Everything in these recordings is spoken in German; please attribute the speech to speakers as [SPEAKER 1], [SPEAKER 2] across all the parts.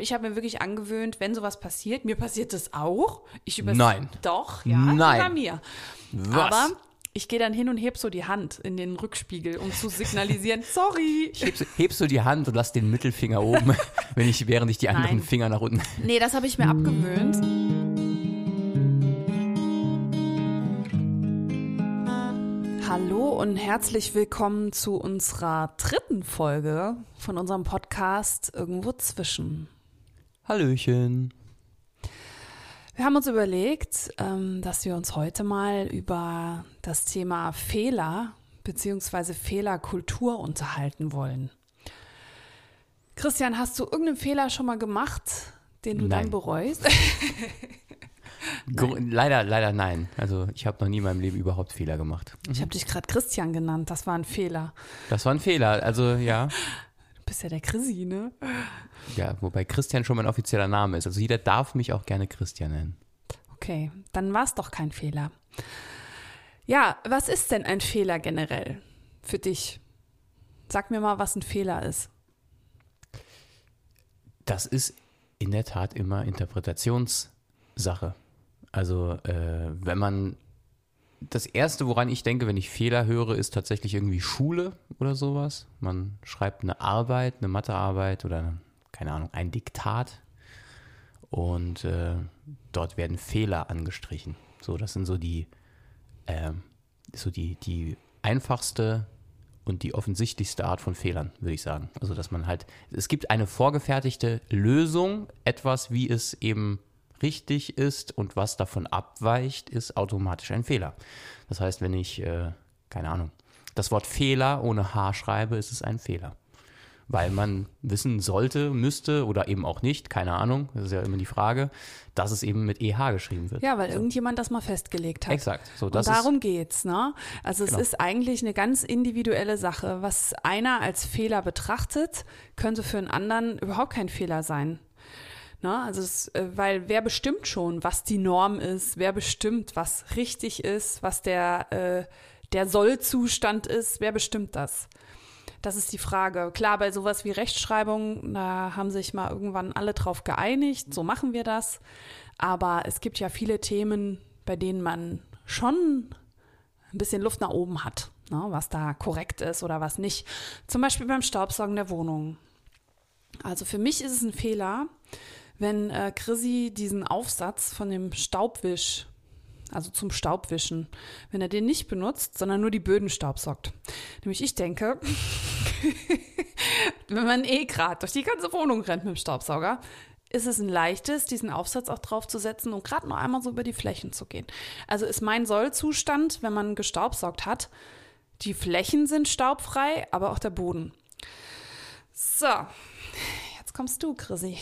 [SPEAKER 1] Ich habe mir wirklich angewöhnt, wenn sowas passiert, mir passiert das auch. Ich übers
[SPEAKER 2] Nein.
[SPEAKER 1] Doch, ja,
[SPEAKER 2] Nein.
[SPEAKER 1] bei mir.
[SPEAKER 2] Was?
[SPEAKER 1] Aber ich gehe dann hin und heb so die Hand in den Rückspiegel, um zu signalisieren, sorry.
[SPEAKER 2] Hebst, hebst du die Hand und lass den Mittelfinger oben, wenn ich, während ich die anderen
[SPEAKER 1] Nein.
[SPEAKER 2] Finger nach unten.
[SPEAKER 1] Nee, das habe ich mir abgewöhnt. Hallo und herzlich willkommen zu unserer dritten Folge von unserem Podcast Irgendwo zwischen.
[SPEAKER 2] Hallöchen.
[SPEAKER 1] Wir haben uns überlegt, ähm, dass wir uns heute mal über das Thema Fehler bzw. Fehlerkultur unterhalten wollen. Christian, hast du irgendeinen Fehler schon mal gemacht, den du dann
[SPEAKER 2] Nein.
[SPEAKER 1] bereust?
[SPEAKER 2] Gr leider, leider nein. Also ich habe noch nie in meinem Leben überhaupt Fehler gemacht.
[SPEAKER 1] Ich habe dich gerade Christian genannt, das war ein Fehler.
[SPEAKER 2] Das war ein Fehler. Also ja,
[SPEAKER 1] bist ja der Chrissy, ne?
[SPEAKER 2] ja, wobei Christian schon mein offizieller Name ist. Also jeder darf mich auch gerne Christian nennen.
[SPEAKER 1] Okay, dann war es doch kein Fehler. Ja, was ist denn ein Fehler generell für dich? Sag mir mal, was ein Fehler ist.
[SPEAKER 2] Das ist in der Tat immer Interpretationssache. Also äh, wenn man das erste, woran ich denke, wenn ich Fehler höre, ist tatsächlich irgendwie Schule oder sowas. Man schreibt eine Arbeit, eine Mathearbeit oder keine Ahnung, ein Diktat und äh, dort werden Fehler angestrichen. So, das sind so die, ähm, so die, die einfachste und die offensichtlichste Art von Fehlern, würde ich sagen. Also, dass man halt, es gibt eine vorgefertigte Lösung, etwas, wie es eben richtig ist und was davon abweicht, ist automatisch ein Fehler. Das heißt, wenn ich, äh, keine Ahnung, das Wort Fehler ohne H schreibe, ist es ein Fehler. Weil man wissen sollte, müsste oder eben auch nicht, keine Ahnung, das ist ja immer die Frage, dass es eben mit EH geschrieben wird.
[SPEAKER 1] Ja, weil irgendjemand das mal festgelegt hat.
[SPEAKER 2] Exakt. So,
[SPEAKER 1] Und
[SPEAKER 2] das
[SPEAKER 1] darum geht's, ne? Also es
[SPEAKER 2] Genau.
[SPEAKER 1] ist eigentlich eine ganz individuelle Sache. Was einer als Fehler betrachtet, könnte für einen anderen überhaupt kein Fehler sein. Ne? Also es, äh, weil wer bestimmt schon, was die Norm ist, wer bestimmt, was richtig ist, was der, äh, der Sollzustand ist, wer bestimmt das? Das ist die Frage. Klar, bei sowas wie Rechtschreibung, da haben sich mal irgendwann alle drauf geeinigt, so machen wir das. Aber es gibt ja viele Themen, bei denen man schon ein bisschen Luft nach oben hat, ne, was da korrekt ist oder was nicht. Zum Beispiel beim Staubsaugen der Wohnung. Also für mich ist es ein Fehler, wenn äh, Chrissy diesen Aufsatz von dem Staubwisch, also zum Staubwischen, wenn er den nicht benutzt, sondern nur die Böden staubsaugt. Nämlich ich denke, wenn man eh gerade durch die ganze Wohnung rennt mit dem Staubsauger, ist es ein leichtes, diesen Aufsatz auch draufzusetzen und gerade noch einmal so über die Flächen zu gehen. Also ist mein Sollzustand, wenn man gestaubsaugt hat, die Flächen sind staubfrei, aber auch der Boden. So, jetzt kommst du, Chrissy.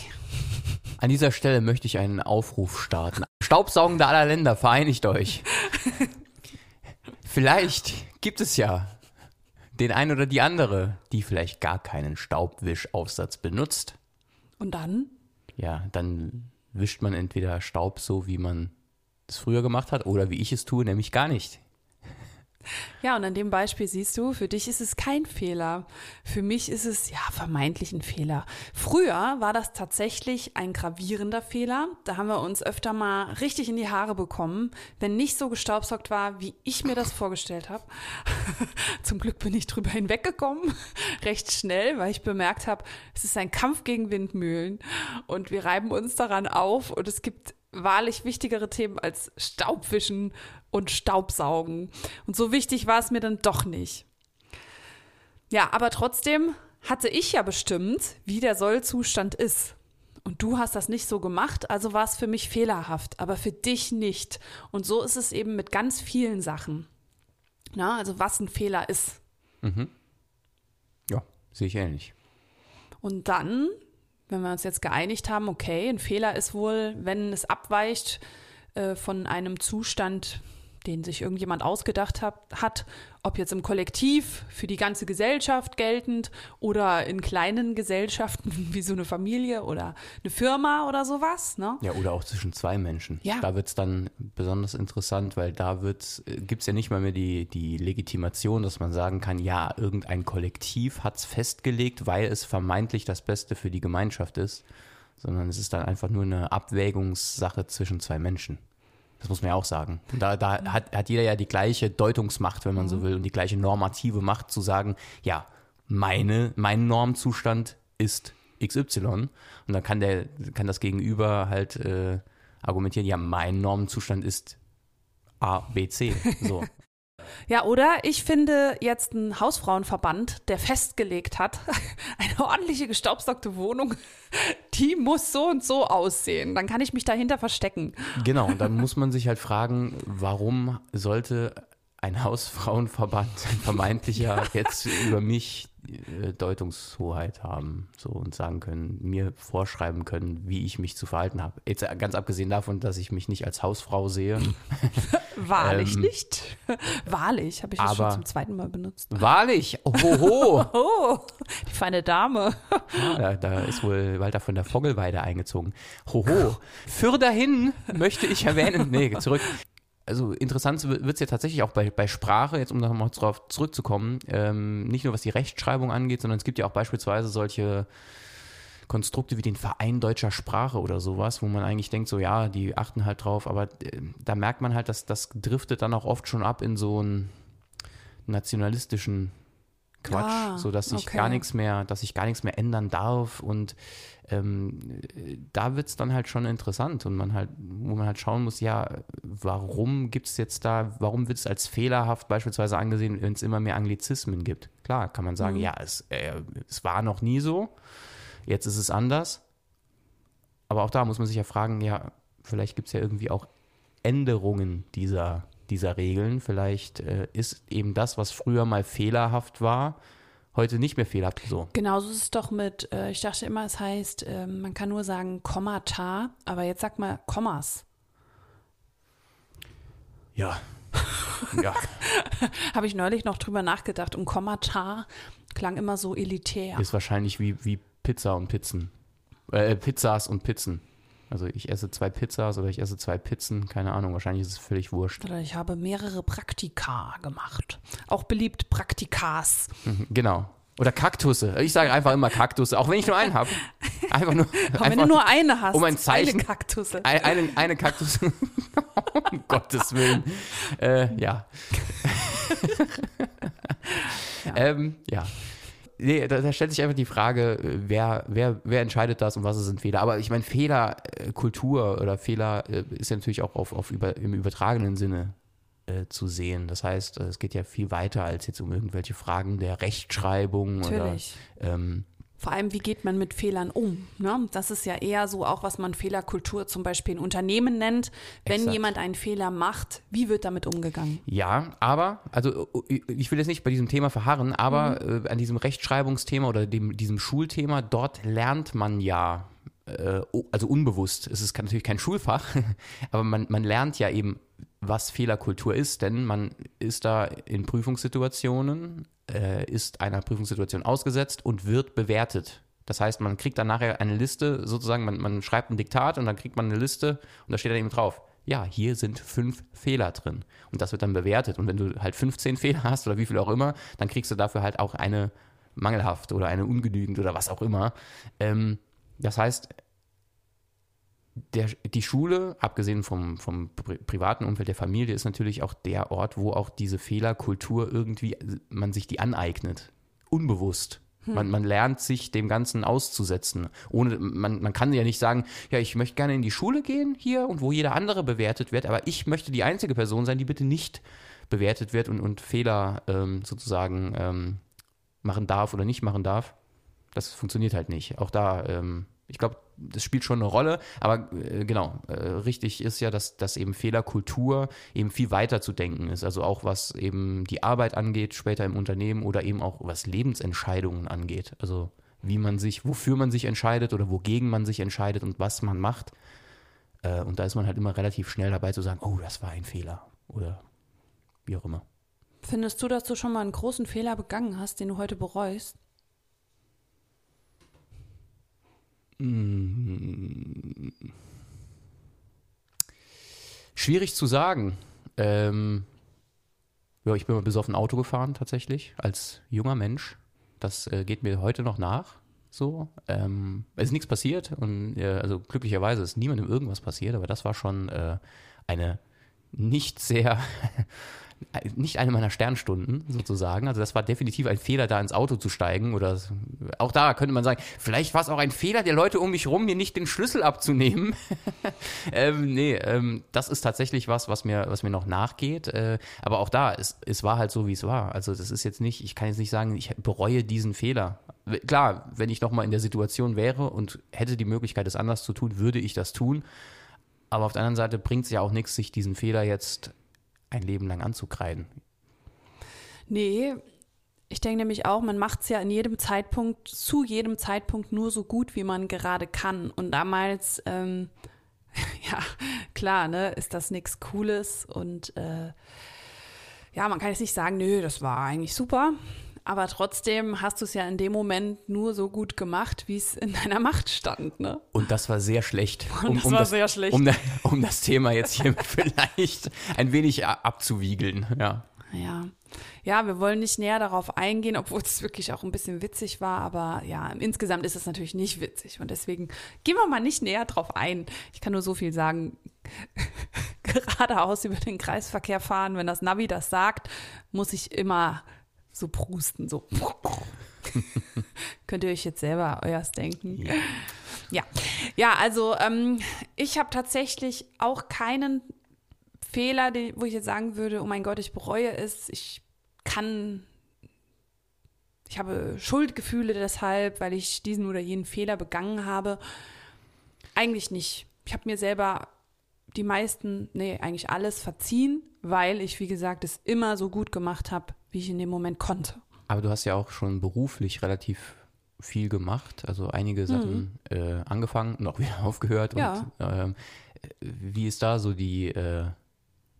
[SPEAKER 2] An dieser Stelle möchte ich einen Aufruf starten. Staubsaugende aller Länder, vereinigt euch. Vielleicht gibt es ja den einen oder die andere, die vielleicht gar keinen Staubwischaufsatz benutzt.
[SPEAKER 1] Und dann?
[SPEAKER 2] Ja, dann wischt man entweder Staub so, wie man es früher gemacht hat, oder wie ich es tue, nämlich gar nicht.
[SPEAKER 1] Ja, und an dem Beispiel siehst du, für dich ist es kein Fehler. Für mich ist es ja vermeintlich ein Fehler. Früher war das tatsächlich ein gravierender Fehler. Da haben wir uns öfter mal richtig in die Haare bekommen, wenn nicht so gestaubsaugt war, wie ich mir das vorgestellt habe. Zum Glück bin ich drüber hinweggekommen, recht schnell, weil ich bemerkt habe, es ist ein Kampf gegen Windmühlen und wir reiben uns daran auf und es gibt wahrlich wichtigere Themen als Staubwischen und Staubsaugen. Und so wichtig war es mir dann doch nicht. Ja, aber trotzdem hatte ich ja bestimmt, wie der Sollzustand ist. Und du hast das nicht so gemacht, also war es für mich fehlerhaft, aber für dich nicht. Und so ist es eben mit ganz vielen Sachen. Na, also was ein Fehler ist.
[SPEAKER 2] Ja, sehe ich ähnlich.
[SPEAKER 1] Und dann, wenn wir uns jetzt geeinigt haben, okay, ein Fehler ist wohl, wenn es abweicht äh, von einem Zustand, den sich irgendjemand ausgedacht hat, hat, ob jetzt im Kollektiv für die ganze Gesellschaft geltend oder in kleinen Gesellschaften wie so eine Familie oder eine Firma oder sowas. Ne?
[SPEAKER 2] Ja, oder auch zwischen zwei Menschen.
[SPEAKER 1] Ja.
[SPEAKER 2] Da wird es dann besonders interessant, weil da gibt es ja nicht mal mehr die, die Legitimation, dass man sagen kann, ja, irgendein Kollektiv hat es festgelegt, weil es vermeintlich das Beste für die Gemeinschaft ist, sondern es ist dann einfach nur eine Abwägungssache zwischen zwei Menschen. Das muss man ja auch sagen. Und da, da hat, hat jeder ja die gleiche Deutungsmacht, wenn man so will, und die gleiche normative Macht zu sagen, ja, meine, mein Normzustand ist XY. Und dann kann der, kann das Gegenüber halt äh, argumentieren, ja, mein Normzustand ist A, B, C. So.
[SPEAKER 1] Ja, oder ich finde jetzt einen Hausfrauenverband, der festgelegt hat, eine ordentliche gestaubsaugte Wohnung, die muss so und so aussehen. Dann kann ich mich dahinter verstecken.
[SPEAKER 2] Genau, und dann muss man sich halt fragen, warum sollte ein Hausfrauenverband, ein vermeintlicher, jetzt über mich äh, Deutungshoheit haben so und sagen können, mir vorschreiben können, wie ich mich zu verhalten habe. Jetzt äh, ganz abgesehen davon, dass ich mich nicht als Hausfrau sehe.
[SPEAKER 1] Wahrlich
[SPEAKER 2] Ähm,
[SPEAKER 1] nicht. Wahrlich, habe ich das schon
[SPEAKER 2] aber-
[SPEAKER 1] zum zweiten Mal benutzt.
[SPEAKER 2] Wahrlich, ohoho.
[SPEAKER 1] Oh, die feine Dame.
[SPEAKER 2] Da, da ist wohl Walter von der Vogelweide eingezogen. Hoho. Für dahin möchte ich erwähnen. Nee, zurück. Also interessant wird es ja tatsächlich auch bei, bei Sprache, jetzt um nochmal drauf zurückzukommen, ähm, nicht nur was die Rechtschreibung angeht, sondern es gibt ja auch beispielsweise solche Konstrukte wie den Verein deutscher Sprache oder sowas, wo man eigentlich denkt, so ja, die achten halt drauf, aber äh, da merkt man halt, dass das driftet dann auch oft schon ab in so einen nationalistischen Quatsch,
[SPEAKER 1] Ah,
[SPEAKER 2] so dass ich
[SPEAKER 1] okay.
[SPEAKER 2] gar nichts mehr, dass ich gar nichts mehr ändern darf und ähm, äh, da wird es dann halt schon interessant und man halt, wo man halt schauen muss, ja, warum gibt es jetzt da, warum wird es als fehlerhaft beispielsweise angesehen, wenn es immer mehr Anglizismen gibt? Klar, kann man sagen,
[SPEAKER 1] Mhm.
[SPEAKER 2] ja, es, äh, es war noch nie so, jetzt ist es anders. Aber auch da muss man sich ja fragen, ja, vielleicht gibt es ja irgendwie auch Änderungen dieser, dieser Regeln. Vielleicht äh, ist eben das, was früher mal fehlerhaft war, heute nicht mehr fehlerhaft. So.
[SPEAKER 1] Genauso ist es doch mit, äh, ich dachte immer, es heißt, ähm, man kann nur sagen Kommata, aber jetzt sag mal Kommas.
[SPEAKER 2] Ja. ja.
[SPEAKER 1] Habe ich neulich noch drüber nachgedacht und Kommata klang immer so elitär.
[SPEAKER 2] Ist wahrscheinlich wie, wie Pizza und Pizzen. Äh, Pizzas und Pizzen. Also ich esse zwei Pizzas oder ich esse zwei Pizzen, keine Ahnung, wahrscheinlich ist es völlig wurscht.
[SPEAKER 1] Oder ich habe mehrere Praktika gemacht. Auch beliebt Praktikas.
[SPEAKER 2] Mhm, Genau. Oder Kaktusse. Ich sage einfach immer Kaktusse, auch wenn ich nur einen habe. Einfach nur.
[SPEAKER 1] Aber
[SPEAKER 2] einfach
[SPEAKER 1] wenn du nur eine hast,
[SPEAKER 2] um ein Zeichen-
[SPEAKER 1] eine Kaktusse.
[SPEAKER 2] Ein- Eine, eine Kaktus. um Gottes Willen. Äh, ja.
[SPEAKER 1] Ja.
[SPEAKER 2] Ähm, ja. Nee, da, da stellt sich einfach die Frage, äh, wer, wer, wer entscheidet das und was sind Fehler? Aber ich meine, Fehlerkultur oder Fehler äh, ist ja natürlich auch auf, auf über, im übertragenen Sinne äh, zu sehen. Das heißt, äh, es geht ja viel weiter als jetzt um irgendwelche Fragen der Rechtschreibung
[SPEAKER 1] Natürlich.
[SPEAKER 2] oder ähm,
[SPEAKER 1] Vor allem, wie geht man mit Fehlern um? Ne? Das ist ja eher so auch, was man Fehlerkultur zum Beispiel in Unternehmen nennt. Wenn
[SPEAKER 2] Exakt.
[SPEAKER 1] jemand einen Fehler macht, wie wird damit umgegangen?
[SPEAKER 2] Ja, aber, also ich will jetzt nicht bei diesem Thema verharren, aber äh, an diesem Rechtschreibungsthema oder dem, diesem Schulthema, dort lernt man ja, äh, also unbewusst, es ist natürlich kein Schulfach, aber man, man lernt ja eben, was Fehlerkultur ist, denn man ist da in Prüfungssituationen, äh, ist einer Prüfungssituation ausgesetzt und wird bewertet. Das heißt, man kriegt dann nachher eine Liste, sozusagen, man, man schreibt ein Diktat und dann kriegt man eine Liste und da steht dann eben drauf, ja, hier sind fünf Fehler drin. Und das wird dann bewertet. Und wenn du halt 15 Fehler hast oder wie viel auch immer, dann kriegst du dafür halt auch eine mangelhaft oder eine ungenügend oder was auch immer. Ähm, das heißt, der, die Schule, abgesehen vom, vom pri privaten Umfeld der Familie, ist natürlich auch der Ort, wo auch diese Fehlerkultur irgendwie, man sich die aneignet. Unbewusst. Man, man lernt sich dem Ganzen auszusetzen. Ohne, man, man kann ja nicht sagen, ja, ich möchte gerne in die Schule gehen hier und wo jeder andere bewertet wird, aber ich möchte die einzige Person sein, die bitte nicht bewertet wird und, und Fehler ähm, sozusagen ähm, machen darf oder nicht machen darf. Das funktioniert halt nicht. Auch da, ähm, ich glaube, das spielt schon eine Rolle, aber äh, genau, äh, richtig ist ja, dass, dass eben Fehlerkultur eben viel weiter zu denken ist. Also auch was eben die Arbeit angeht, später im Unternehmen oder eben auch was Lebensentscheidungen angeht. Also wie man sich, wofür man sich entscheidet oder wogegen man sich entscheidet und was man macht. Äh, und da ist man halt immer relativ schnell dabei zu sagen, oh, das war ein Fehler oder wie auch immer.
[SPEAKER 1] Findest du, dass du schon mal einen großen Fehler begangen hast, den du heute bereust?
[SPEAKER 2] Schwierig zu sagen. Ähm, ja, ich bin mal besoffen Auto gefahren tatsächlich, als junger Mensch. Das äh, geht mir heute noch nach. So, ähm, es ist nichts passiert und äh, also glücklicherweise ist niemandem irgendwas passiert, aber das war schon äh, eine nicht sehr nicht eine meiner Sternstunden sozusagen. Also das war definitiv ein Fehler, da ins Auto zu steigen. Oder auch da könnte man sagen, vielleicht war es auch ein Fehler der Leute um mich rum, mir nicht den Schlüssel abzunehmen. ähm, nee, ähm, das ist tatsächlich was, was mir, was mir noch nachgeht. Äh, aber auch da, es, es war halt so, wie es war. Also das ist jetzt nicht, ich kann jetzt nicht sagen, ich bereue diesen Fehler. Klar, wenn ich nochmal in der Situation wäre und hätte die Möglichkeit, es anders zu tun, würde ich das tun. Aber auf der anderen Seite bringt es ja auch nichts, sich diesen Fehler jetzt ein Leben lang anzukreiden.
[SPEAKER 1] Nee, ich denke nämlich auch, man macht es ja in jedem Zeitpunkt, zu jedem Zeitpunkt nur so gut, wie man gerade kann. Und damals, ähm, ja, klar, ne, ist das nichts Cooles und äh, ja, man kann jetzt nicht sagen, nö, das war eigentlich super. Aber trotzdem hast du es ja in dem Moment nur so gut gemacht, wie es in deiner Macht stand. Ne?
[SPEAKER 2] Und das war sehr schlecht.
[SPEAKER 1] Und das um war das, sehr schlecht.
[SPEAKER 2] Um, um, das Thema jetzt hier vielleicht ein wenig abzuwiegeln. Ja.
[SPEAKER 1] Ja. Ja, wir wollen nicht näher darauf eingehen, obwohl es wirklich auch ein bisschen witzig war, aber ja, insgesamt ist es natürlich nicht witzig und deswegen gehen wir mal nicht näher drauf ein. Ich kann nur so viel sagen. Geradeaus über den Kreisverkehr fahren, wenn das Navi das sagt, muss ich immer so prusten, so. Könnt ihr euch jetzt selber euers denken? Ja. Ja, ja also ähm, ich habe tatsächlich auch keinen Fehler, den, wo ich jetzt sagen würde, oh mein Gott, ich bereue es. Ich kann, ich habe Schuldgefühle deshalb, weil ich diesen oder jenen Fehler begangen habe. Eigentlich nicht. Ich habe mir selber die meisten, nee, eigentlich alles verziehen, weil ich, wie gesagt, es immer so gut gemacht habe, wie ich in dem Moment konnte.
[SPEAKER 2] Aber du hast ja auch schon beruflich relativ viel gemacht, also einige Sachen mhm. äh, angefangen und auch wieder aufgehört. Ja. Und, äh, wie ist da so die, äh,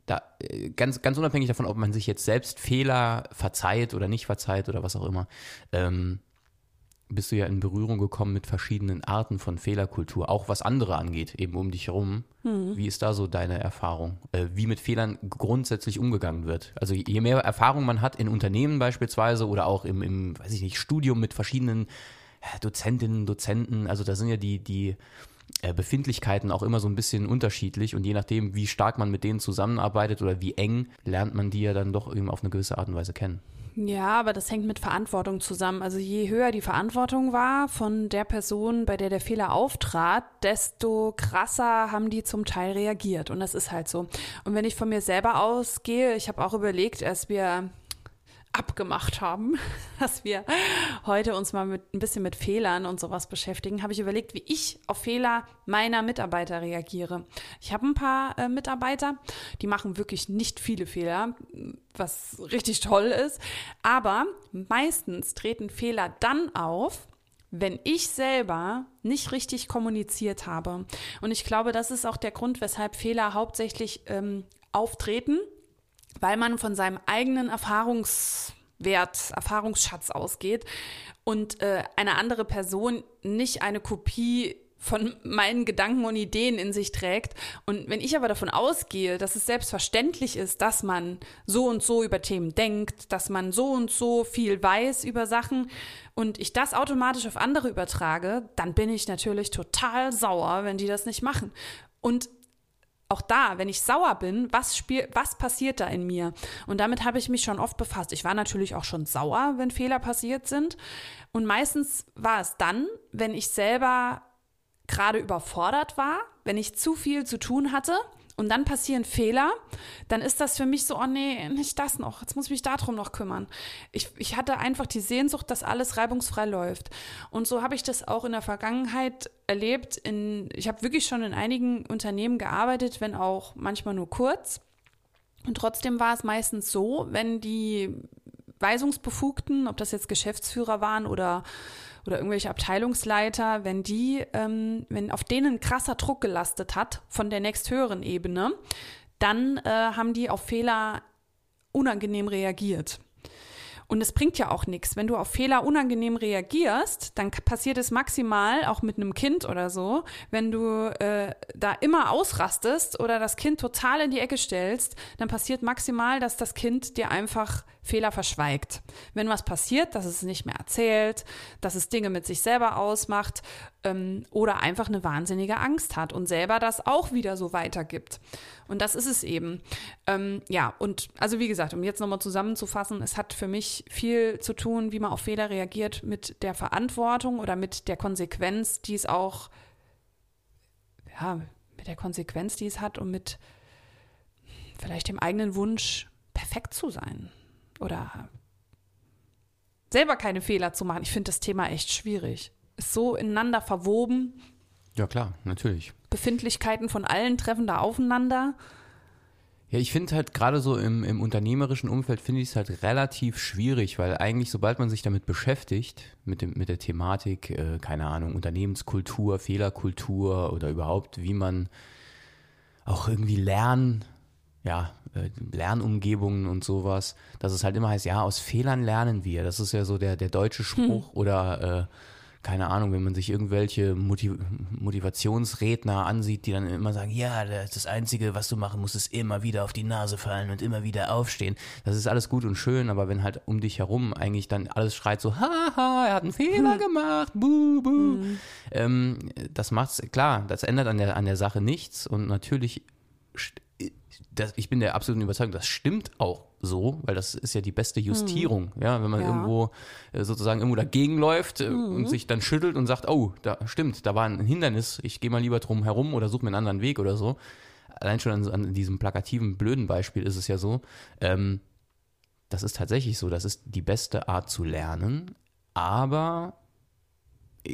[SPEAKER 2] da, äh, ganz, ganz unabhängig davon, ob man sich jetzt selbst Fehler verzeiht oder nicht verzeiht oder was auch immer, ähm, bist du ja in Berührung gekommen mit verschiedenen Arten von Fehlerkultur, auch was andere angeht, eben um dich herum. Mhm. Wie ist da so deine Erfahrung? Äh, wie mit Fehlern grundsätzlich umgegangen wird? Also je mehr Erfahrung man hat in Unternehmen beispielsweise oder auch im, im weiß ich nicht, Studium mit verschiedenen Dozentinnen, Dozenten, also da sind ja die, die äh, Befindlichkeiten auch immer so ein bisschen unterschiedlich und je nachdem, wie stark man mit denen zusammenarbeitet oder wie eng, lernt man die ja dann doch eben auf eine gewisse Art und Weise kennen.
[SPEAKER 1] Ja, aber das hängt mit Verantwortung zusammen. Also je höher die Verantwortung war von der Person, bei der der Fehler auftrat, desto krasser haben die zum Teil reagiert. Und das ist halt so. Und wenn ich von mir selber ausgehe, ich habe auch überlegt, als wir abgemacht haben, dass wir heute uns mal mit ein bisschen mit Fehlern und sowas beschäftigen, habe ich überlegt, wie ich auf Fehler meiner Mitarbeiter reagiere. Ich habe ein paar äh, Mitarbeiter, die machen wirklich nicht viele Fehler, was richtig toll ist, aber meistens treten Fehler dann auf, wenn ich selber nicht richtig kommuniziert habe. Und ich glaube, das ist auch der Grund, weshalb Fehler hauptsächlich ähm, auftreten weil man von seinem eigenen Erfahrungswert, Erfahrungsschatz ausgeht und äh, eine andere Person nicht eine Kopie von meinen Gedanken und Ideen in sich trägt. Und wenn ich aber davon ausgehe, dass es selbstverständlich ist, dass man so und so über Themen denkt, dass man so und so viel weiß über Sachen und ich das automatisch auf andere übertrage, dann bin ich natürlich total sauer, wenn die das nicht machen. Und auch da, wenn ich sauer bin, was, spiel, was passiert da in mir? Und damit habe ich mich schon oft befasst. Ich war natürlich auch schon sauer, wenn Fehler passiert sind. Und meistens war es dann, wenn ich selber gerade überfordert war, wenn ich zu viel zu tun hatte und dann passieren Fehler, dann ist das für mich so, oh nee, nicht das noch, jetzt muss ich mich darum noch kümmern. Ich, ich hatte einfach die Sehnsucht, dass alles reibungsfrei läuft. Und so habe ich das auch in der Vergangenheit erlebt. In, ich habe wirklich schon in einigen Unternehmen gearbeitet, wenn auch manchmal nur kurz. Und trotzdem war es meistens so, wenn die Weisungsbefugten, ob das jetzt Geschäftsführer waren oder oder irgendwelche Abteilungsleiter, wenn die, ähm, wenn auf denen krasser Druck gelastet hat von der nächsthöheren Ebene, dann äh, haben die auf Fehler unangenehm reagiert. Und es bringt ja auch nichts. Wenn du auf Fehler unangenehm reagierst, dann passiert es maximal, auch mit einem Kind oder so, wenn du äh, da immer ausrastest oder das Kind total in die Ecke stellst, dann passiert maximal, dass das Kind dir einfach Fehler verschweigt. Wenn was passiert, dass es nicht mehr erzählt, dass es Dinge mit sich selber ausmacht ähm, oder einfach eine wahnsinnige Angst hat und selber das auch wieder so weitergibt. Und das ist es eben. Ähm, ja, und also wie gesagt, um jetzt nochmal zusammenzufassen, es hat für mich viel zu tun, wie man auf Fehler reagiert mit der Verantwortung oder mit der Konsequenz, die es auch, ja, mit der Konsequenz, die es hat und mit vielleicht dem eigenen Wunsch, perfekt zu sein oder selber keine Fehler zu machen. Ich finde das Thema echt schwierig. Ist so ineinander verwoben.
[SPEAKER 2] Ja, klar, natürlich.
[SPEAKER 1] Befindlichkeiten von allen treffen da aufeinander.
[SPEAKER 2] Ja, ich finde halt gerade so im, im unternehmerischen Umfeld finde ich es halt relativ schwierig, weil eigentlich sobald man sich damit beschäftigt, mit, dem, mit der Thematik, äh, keine Ahnung, Unternehmenskultur, Fehlerkultur oder überhaupt, wie man auch irgendwie lernen, ja, Lernumgebungen und sowas, dass es halt immer heißt, ja, aus Fehlern lernen wir. Das ist ja so der, der deutsche Spruch hm. oder äh, keine Ahnung, wenn man sich irgendwelche Motiv Motivationsredner ansieht, die dann immer sagen, ja, das Einzige, was du machen musst, ist immer wieder auf die Nase fallen und immer wieder aufstehen. Das ist alles gut und schön, aber wenn halt um dich herum eigentlich dann alles schreit so, haha, er hat einen Fehler hm. gemacht, buh, buh. Mhm. Ähm, das macht's, klar, das ändert an der, an der Sache nichts und natürlich das, ich bin der absoluten Überzeugung, das stimmt auch so, weil das ist ja die beste Justierung, mhm. ja, wenn man ja. irgendwo äh, sozusagen irgendwo dagegen läuft äh, mhm. und sich dann schüttelt und sagt, oh, da stimmt, da war ein Hindernis, ich gehe mal lieber drum herum oder suche mir einen anderen Weg oder so. Allein schon an, an diesem plakativen, blöden Beispiel ist es ja so, ähm, das ist tatsächlich so, das ist die beste Art zu lernen, aber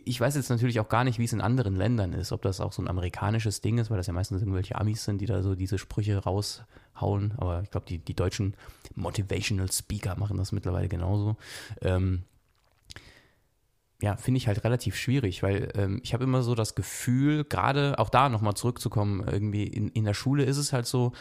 [SPEAKER 2] ich weiß jetzt natürlich auch gar nicht, wie es in anderen Ländern ist, ob das auch so ein amerikanisches Ding ist, weil das ja meistens irgendwelche Amis sind, die da so diese Sprüche raushauen. Aber ich glaube, die, die deutschen Motivational Speaker machen das mittlerweile genauso. Ähm, ja, finde ich halt relativ schwierig, weil ähm, ich habe immer so das Gefühl, gerade auch da nochmal zurückzukommen, irgendwie in, in der Schule ist es halt so,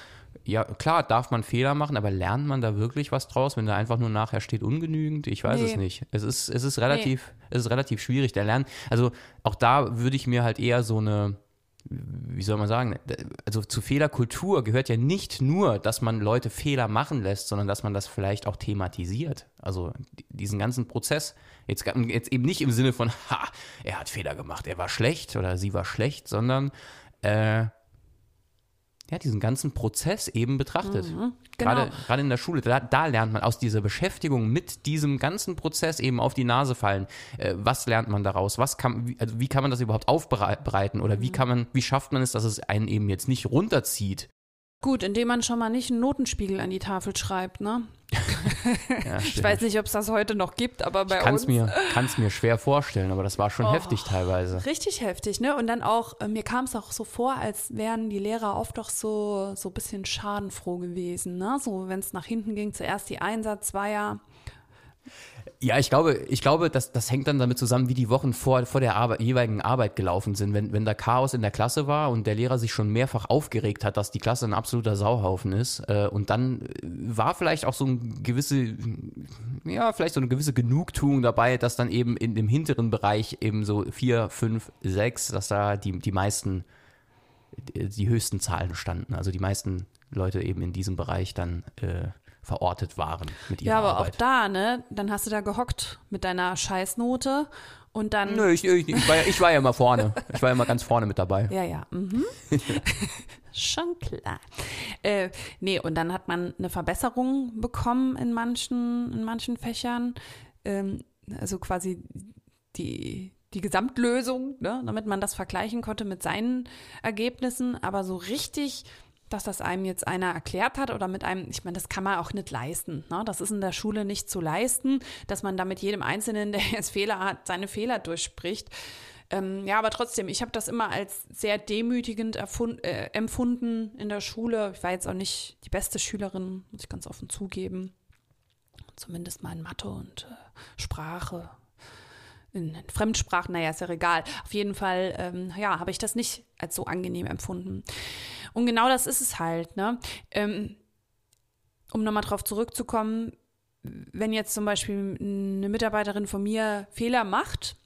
[SPEAKER 2] ja, klar, darf man Fehler machen, aber lernt man da wirklich was draus, wenn da einfach nur nachher steht ungenügend? Ich weiß nee. es nicht. Es ist, es ist relativ, nee. es ist relativ schwierig, der Lernen. Also auch da würde ich mir halt eher so eine, wie soll man sagen, also zu Fehlerkultur gehört ja nicht nur, dass man Leute Fehler machen lässt, sondern dass man das vielleicht auch thematisiert. Also diesen ganzen Prozess. Jetzt, jetzt eben nicht im Sinne von, ha, er hat Fehler gemacht, er war schlecht oder sie war schlecht, sondern äh, ja, diesen ganzen Prozess eben betrachtet. Mhm, genau. gerade, gerade in der Schule, da, da, lernt man aus dieser Beschäftigung mit diesem ganzen Prozess eben auf die Nase fallen. Äh, was lernt man daraus? Was kann, wie, also wie kann man das überhaupt aufbereiten? Oder mhm. wie kann man, wie schafft man es, dass es einen eben jetzt nicht runterzieht?
[SPEAKER 1] Gut, indem man schon mal nicht einen Notenspiegel an die Tafel schreibt, ne? Ja, ich weiß nicht, ob es das heute noch gibt, aber bei
[SPEAKER 2] ich kann's uns. Mir, kann es mir schwer vorstellen, aber das war schon oh, heftig teilweise.
[SPEAKER 1] Richtig heftig, ne? Und dann auch, äh, mir kam es auch so vor, als wären die Lehrer oft doch so, so ein bisschen schadenfroh gewesen, ne? So, wenn es nach hinten ging, zuerst die Einsatz,
[SPEAKER 2] ja, ich glaube, ich glaube, das, das hängt dann damit zusammen, wie die Wochen vor, vor der Arbeit, jeweiligen Arbeit gelaufen sind. Wenn, wenn da Chaos in der Klasse war und der Lehrer sich schon mehrfach aufgeregt hat, dass die Klasse ein absoluter Sauhaufen ist, äh, und dann war vielleicht auch so ein gewisse, ja, vielleicht so eine gewisse Genugtuung dabei, dass dann eben in dem hinteren Bereich eben so vier, fünf, sechs, dass da die, die meisten, die höchsten Zahlen standen. Also die meisten Leute eben in diesem Bereich dann äh, verortet waren mit ihrer Ja, aber Arbeit.
[SPEAKER 1] auch da, ne? Dann hast du da gehockt mit deiner Scheißnote und dann.
[SPEAKER 2] Nö, ich, ich, ich, war, ja, ich war ja immer vorne. Ich war ja immer ganz vorne mit dabei.
[SPEAKER 1] Ja, ja. Mhm. Schon klar. Äh, nee, und dann hat man eine Verbesserung bekommen in manchen, in manchen Fächern. Ähm, also quasi die, die Gesamtlösung, ne, damit man das vergleichen konnte mit seinen Ergebnissen. Aber so richtig dass das einem jetzt einer erklärt hat oder mit einem, ich meine, das kann man auch nicht leisten. Ne? Das ist in der Schule nicht zu leisten, dass man da mit jedem Einzelnen, der jetzt Fehler hat, seine Fehler durchspricht. Ähm, ja, aber trotzdem, ich habe das immer als sehr demütigend äh, empfunden in der Schule. Ich war jetzt auch nicht die beste Schülerin, muss ich ganz offen zugeben. Zumindest mal in Mathe und äh, Sprache in Fremdsprachen, naja, ist ja egal. Auf jeden Fall, ähm, ja, habe ich das nicht als so angenehm empfunden. Und genau das ist es halt, ne? Ähm, um nochmal drauf zurückzukommen, wenn jetzt zum Beispiel eine Mitarbeiterin von mir Fehler macht,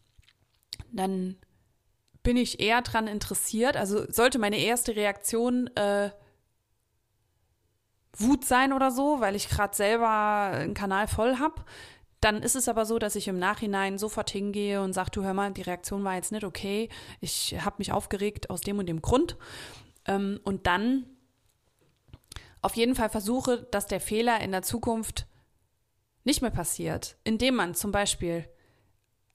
[SPEAKER 1] dann bin ich eher daran interessiert. Also sollte meine erste Reaktion äh, Wut sein oder so, weil ich gerade selber einen Kanal voll habe. Dann ist es aber so, dass ich im Nachhinein sofort hingehe und sage, du hör mal, die Reaktion war jetzt nicht okay. Ich habe mich aufgeregt aus dem und dem Grund. Ähm, und dann auf jeden Fall versuche, dass der Fehler in der Zukunft nicht mehr passiert, indem man zum Beispiel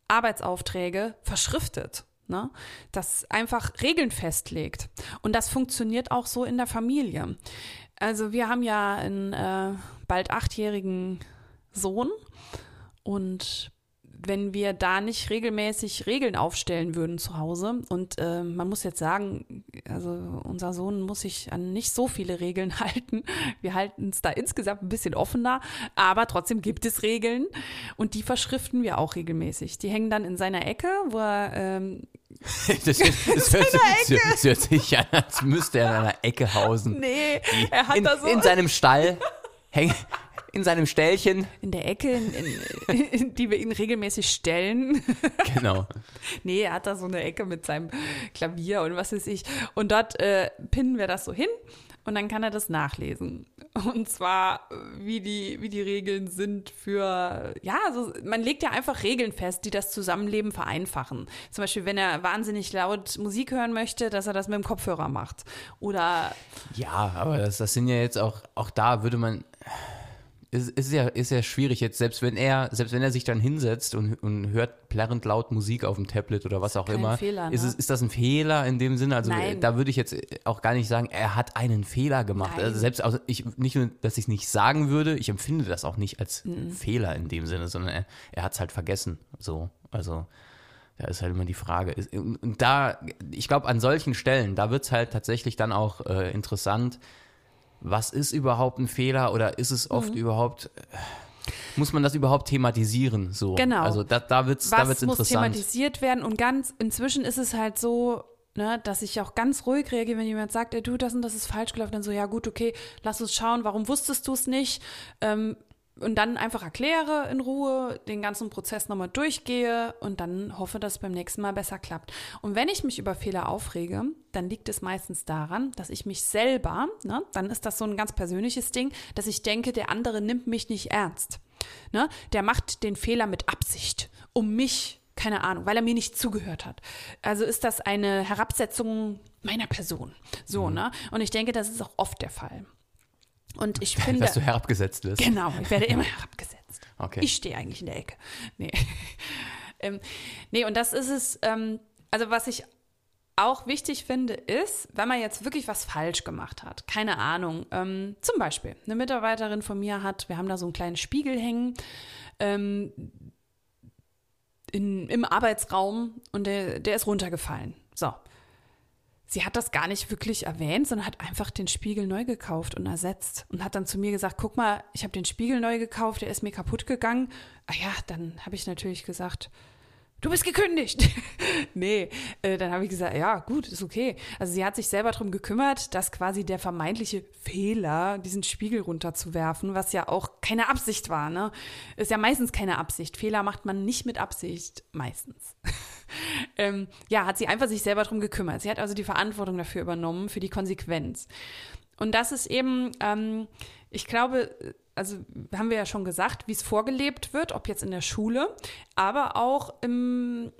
[SPEAKER 1] Arbeitsaufträge verschriftet. Ne? Das einfach Regeln festlegt. Und das funktioniert auch so in der Familie. Also wir haben ja einen äh, bald achtjährigen Sohn und wenn wir da nicht regelmäßig Regeln aufstellen würden zu Hause. Und äh, man muss jetzt sagen, also unser Sohn muss sich an nicht so viele Regeln halten. Wir halten es da insgesamt ein bisschen offener, aber trotzdem gibt es Regeln und die verschriften wir auch regelmäßig. Die hängen dann in seiner Ecke, wo er ähm,
[SPEAKER 2] das, das, hört, das, hört, sich an, als müsste er in einer Ecke hausen.
[SPEAKER 1] Nee, er hat
[SPEAKER 2] in,
[SPEAKER 1] da so.
[SPEAKER 2] In seinem Stall hängt in seinem Ställchen.
[SPEAKER 1] In der Ecke, in, in, in, die wir ihn regelmäßig stellen.
[SPEAKER 2] Genau.
[SPEAKER 1] nee, er hat da so eine Ecke mit seinem Klavier und was weiß ich. Und dort äh, pinnen wir das so hin und dann kann er das nachlesen. Und zwar, wie die, wie die Regeln sind für, ja, also man legt ja einfach Regeln fest, die das Zusammenleben vereinfachen. Zum Beispiel, wenn er wahnsinnig laut Musik hören möchte, dass er das mit dem Kopfhörer macht. Oder.
[SPEAKER 2] Ja, aber das, das sind ja jetzt auch, auch da würde man ist, ist, ja, ist ja schwierig jetzt, selbst wenn er, selbst wenn er sich dann hinsetzt und, und hört plärrend laut Musik auf dem Tablet oder was auch immer,
[SPEAKER 1] Fehler, ne?
[SPEAKER 2] ist, es, ist das ein Fehler in dem Sinne? Also
[SPEAKER 1] Nein.
[SPEAKER 2] da würde ich jetzt auch gar nicht sagen, er hat einen Fehler gemacht.
[SPEAKER 1] Nein.
[SPEAKER 2] Also selbst also ich nicht nur, dass ich es nicht sagen würde, ich empfinde das auch nicht als
[SPEAKER 1] Mhm.
[SPEAKER 2] Fehler in dem Sinne, sondern er, er hat es halt vergessen. So, also da ist halt immer die Frage. Und da, ich glaube, an solchen Stellen, da wird es halt tatsächlich dann auch äh, interessant, was ist überhaupt ein Fehler oder ist es
[SPEAKER 1] Mhm.
[SPEAKER 2] oft überhaupt, äh, muss man das überhaupt thematisieren? So.
[SPEAKER 1] Genau.
[SPEAKER 2] Also da, da wird es da
[SPEAKER 1] was
[SPEAKER 2] wird's
[SPEAKER 1] muss
[SPEAKER 2] interessant.
[SPEAKER 1] thematisiert werden und ganz inzwischen ist es halt so, ne, dass ich auch ganz ruhig reagiere, wenn jemand sagt, ey, du, das und das ist falsch gelaufen, dann so, ja gut, okay, lass uns schauen, warum wusstest du es nicht? Ähm, und dann einfach erkläre in Ruhe, den ganzen Prozess nochmal durchgehe und dann hoffe, dass es beim nächsten Mal besser klappt. Und wenn ich mich über Fehler aufrege, dann liegt es meistens daran, dass ich mich selber, ne, dann ist das so ein ganz persönliches Ding, dass ich denke, der andere nimmt mich nicht ernst. Ne? Der macht den Fehler mit Absicht, um mich, keine Ahnung, weil er mir nicht zugehört hat. Also ist das eine Herabsetzung meiner Person. So,
[SPEAKER 2] Mhm.
[SPEAKER 1] ne? Und ich denke, das ist auch oft der Fall. Und ich finde.
[SPEAKER 2] dass du herabgesetzt wirst.
[SPEAKER 1] Genau, ich werde immer herabgesetzt.
[SPEAKER 2] Okay.
[SPEAKER 1] Ich stehe eigentlich in der Ecke. Nee. ähm, nee, und das ist es, ähm, also was ich auch wichtig finde, ist, wenn man jetzt wirklich was falsch gemacht hat, keine Ahnung, ähm, zum Beispiel, eine Mitarbeiterin von mir hat, wir haben da so einen kleinen Spiegel hängen, ähm, in, im Arbeitsraum und der, der ist runtergefallen. So. Sie hat das gar nicht wirklich erwähnt, sondern hat einfach den Spiegel neu gekauft und ersetzt und hat dann zu mir gesagt, guck mal, ich habe den Spiegel neu gekauft, der ist mir kaputt gegangen. Ah ja, dann habe ich natürlich gesagt, du bist gekündigt. nee, äh, dann habe ich gesagt, ja, gut, ist okay. Also sie hat sich selber darum gekümmert, dass quasi der vermeintliche Fehler, diesen Spiegel runterzuwerfen, was ja auch keine Absicht war, ne? Ist ja meistens keine Absicht. Fehler macht man nicht mit Absicht, meistens. ähm, ja, hat sie einfach sich selber darum gekümmert. Sie hat also die Verantwortung dafür übernommen, für die Konsequenz. Und das ist eben, ähm, ich glaube, also haben wir ja schon gesagt, wie es vorgelebt wird, ob jetzt in der Schule, aber auch im,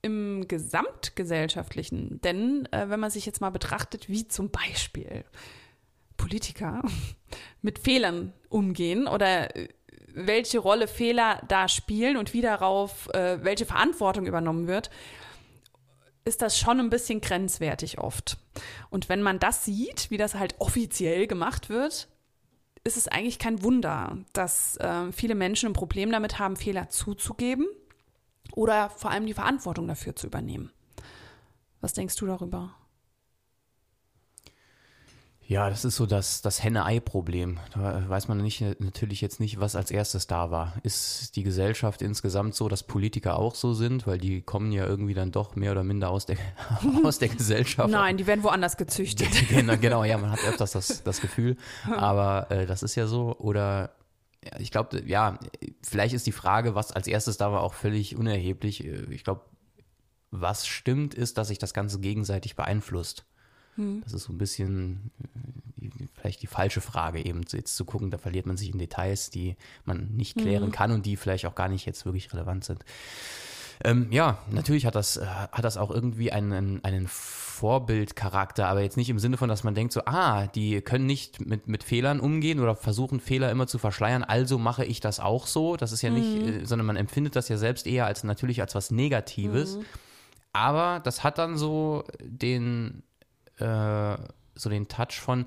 [SPEAKER 1] im gesamtgesellschaftlichen. Denn äh, wenn man sich jetzt mal betrachtet, wie zum Beispiel Politiker mit Fehlern umgehen oder äh, welche Rolle Fehler da spielen und wie darauf, äh, welche Verantwortung übernommen wird, ist das schon ein bisschen grenzwertig oft. Und wenn man das sieht, wie das halt offiziell gemacht wird, ist es eigentlich kein Wunder, dass äh, viele Menschen ein Problem damit haben, Fehler zuzugeben oder vor allem die Verantwortung dafür zu übernehmen. Was denkst du darüber?
[SPEAKER 2] Ja, das ist so das, das Henne-Ei-Problem. Da weiß man nicht, natürlich jetzt nicht, was als erstes da war. Ist die Gesellschaft insgesamt so, dass Politiker auch so sind? Weil die kommen ja irgendwie dann doch mehr oder minder aus der, aus der Gesellschaft.
[SPEAKER 1] Nein, die werden woanders gezüchtet.
[SPEAKER 2] genau, genau, ja, man hat öfters das, das Gefühl. Aber äh, das ist ja so. Oder ich glaube, ja, vielleicht ist die Frage, was als erstes da war, auch völlig unerheblich. Ich glaube, was stimmt, ist, dass sich das Ganze gegenseitig beeinflusst. Hm. Das ist so ein bisschen äh, vielleicht die falsche Frage, eben jetzt zu gucken, da verliert man sich in Details, die man nicht klären hm. kann und die vielleicht auch gar nicht jetzt wirklich relevant sind. Ähm, ja, natürlich hat das, äh, hat das auch irgendwie einen, einen Vorbildcharakter, aber jetzt nicht im Sinne von, dass man denkt so, ah, die können nicht mit, mit Fehlern umgehen oder versuchen Fehler immer zu verschleiern, also mache ich das auch so. Das ist ja nicht, mhm. äh, sondern man empfindet das ja selbst eher als natürlich als was Negatives. Mhm. Aber das hat dann so den, äh, so den Touch von,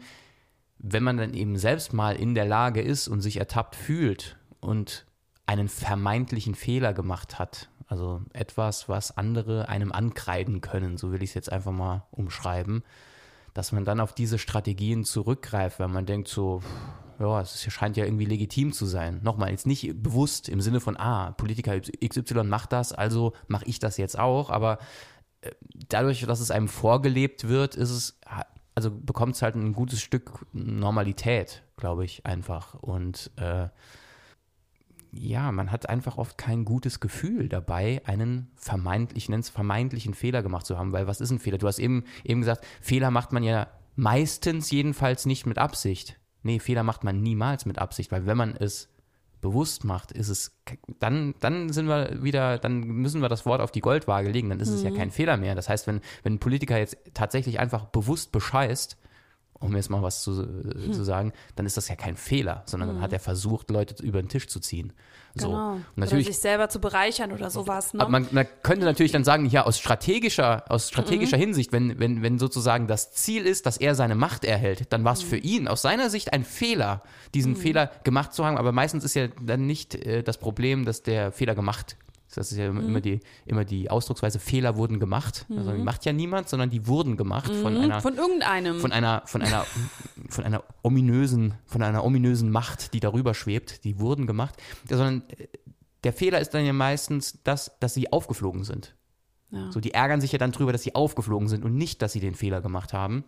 [SPEAKER 2] wenn man dann eben selbst mal in der Lage ist und sich ertappt fühlt und einen vermeintlichen Fehler gemacht hat, also etwas, was andere einem ankreiden können, so will ich es jetzt einfach mal umschreiben, dass man dann auf diese Strategien zurückgreift, weil man denkt so, ja, es scheint ja irgendwie legitim zu sein. Nochmal, jetzt nicht bewusst im Sinne von, ah, Politiker XY macht das, also mache ich das jetzt auch, aber dadurch, dass es einem vorgelebt wird, ist es, also bekommt es halt ein gutes Stück Normalität, glaube ich, einfach. Und äh, ja, man hat einfach oft kein gutes Gefühl dabei, einen vermeintlich, ich nenne es vermeintlichen Fehler gemacht zu haben, weil was ist ein Fehler? Du hast eben, eben gesagt, Fehler macht man ja meistens jedenfalls nicht mit Absicht. Nee, Fehler macht man niemals mit Absicht, weil wenn man es bewusst macht, ist es, dann, dann sind wir wieder, dann müssen wir das Wort auf die Goldwaage legen, dann ist mhm. es ja mhm. kein Fehler mehr. Das heißt, wenn, wenn ein Politiker jetzt tatsächlich einfach bewusst bescheißt, um jetzt mal was zu, hm. zu sagen, dann ist das ja kein Fehler, sondern hm. dann hat er versucht, Leute über den Tisch zu ziehen. So.
[SPEAKER 1] Genau. Und natürlich, oder sich selber zu bereichern oder sowas. Ne?
[SPEAKER 2] Aber man, man, könnte natürlich dann sagen, ja, aus strategischer, aus strategischer mhm. Hinsicht, wenn, wenn, wenn sozusagen das Ziel ist, dass er seine Macht erhält, dann war es mhm. für ihn aus seiner Sicht ein Fehler, diesen mhm. Fehler gemacht zu haben. Aber meistens ist ja dann nicht äh, das Problem, dass der Fehler gemacht das ist ja mhm. immer, die, immer die Ausdrucksweise, Fehler wurden gemacht. Mhm. Also die macht ja niemand, sondern die wurden gemacht mhm. von einer.
[SPEAKER 1] Von irgendeinem.
[SPEAKER 2] Von einer, von einer, von einer ominösen, von einer ominösen Macht, die darüber schwebt. Die wurden gemacht. Sondern äh, der Fehler ist dann ja meistens das, dass sie aufgeflogen sind. Ja. So, die ärgern sich ja dann drüber, dass sie aufgeflogen sind und nicht, dass sie den Fehler gemacht haben.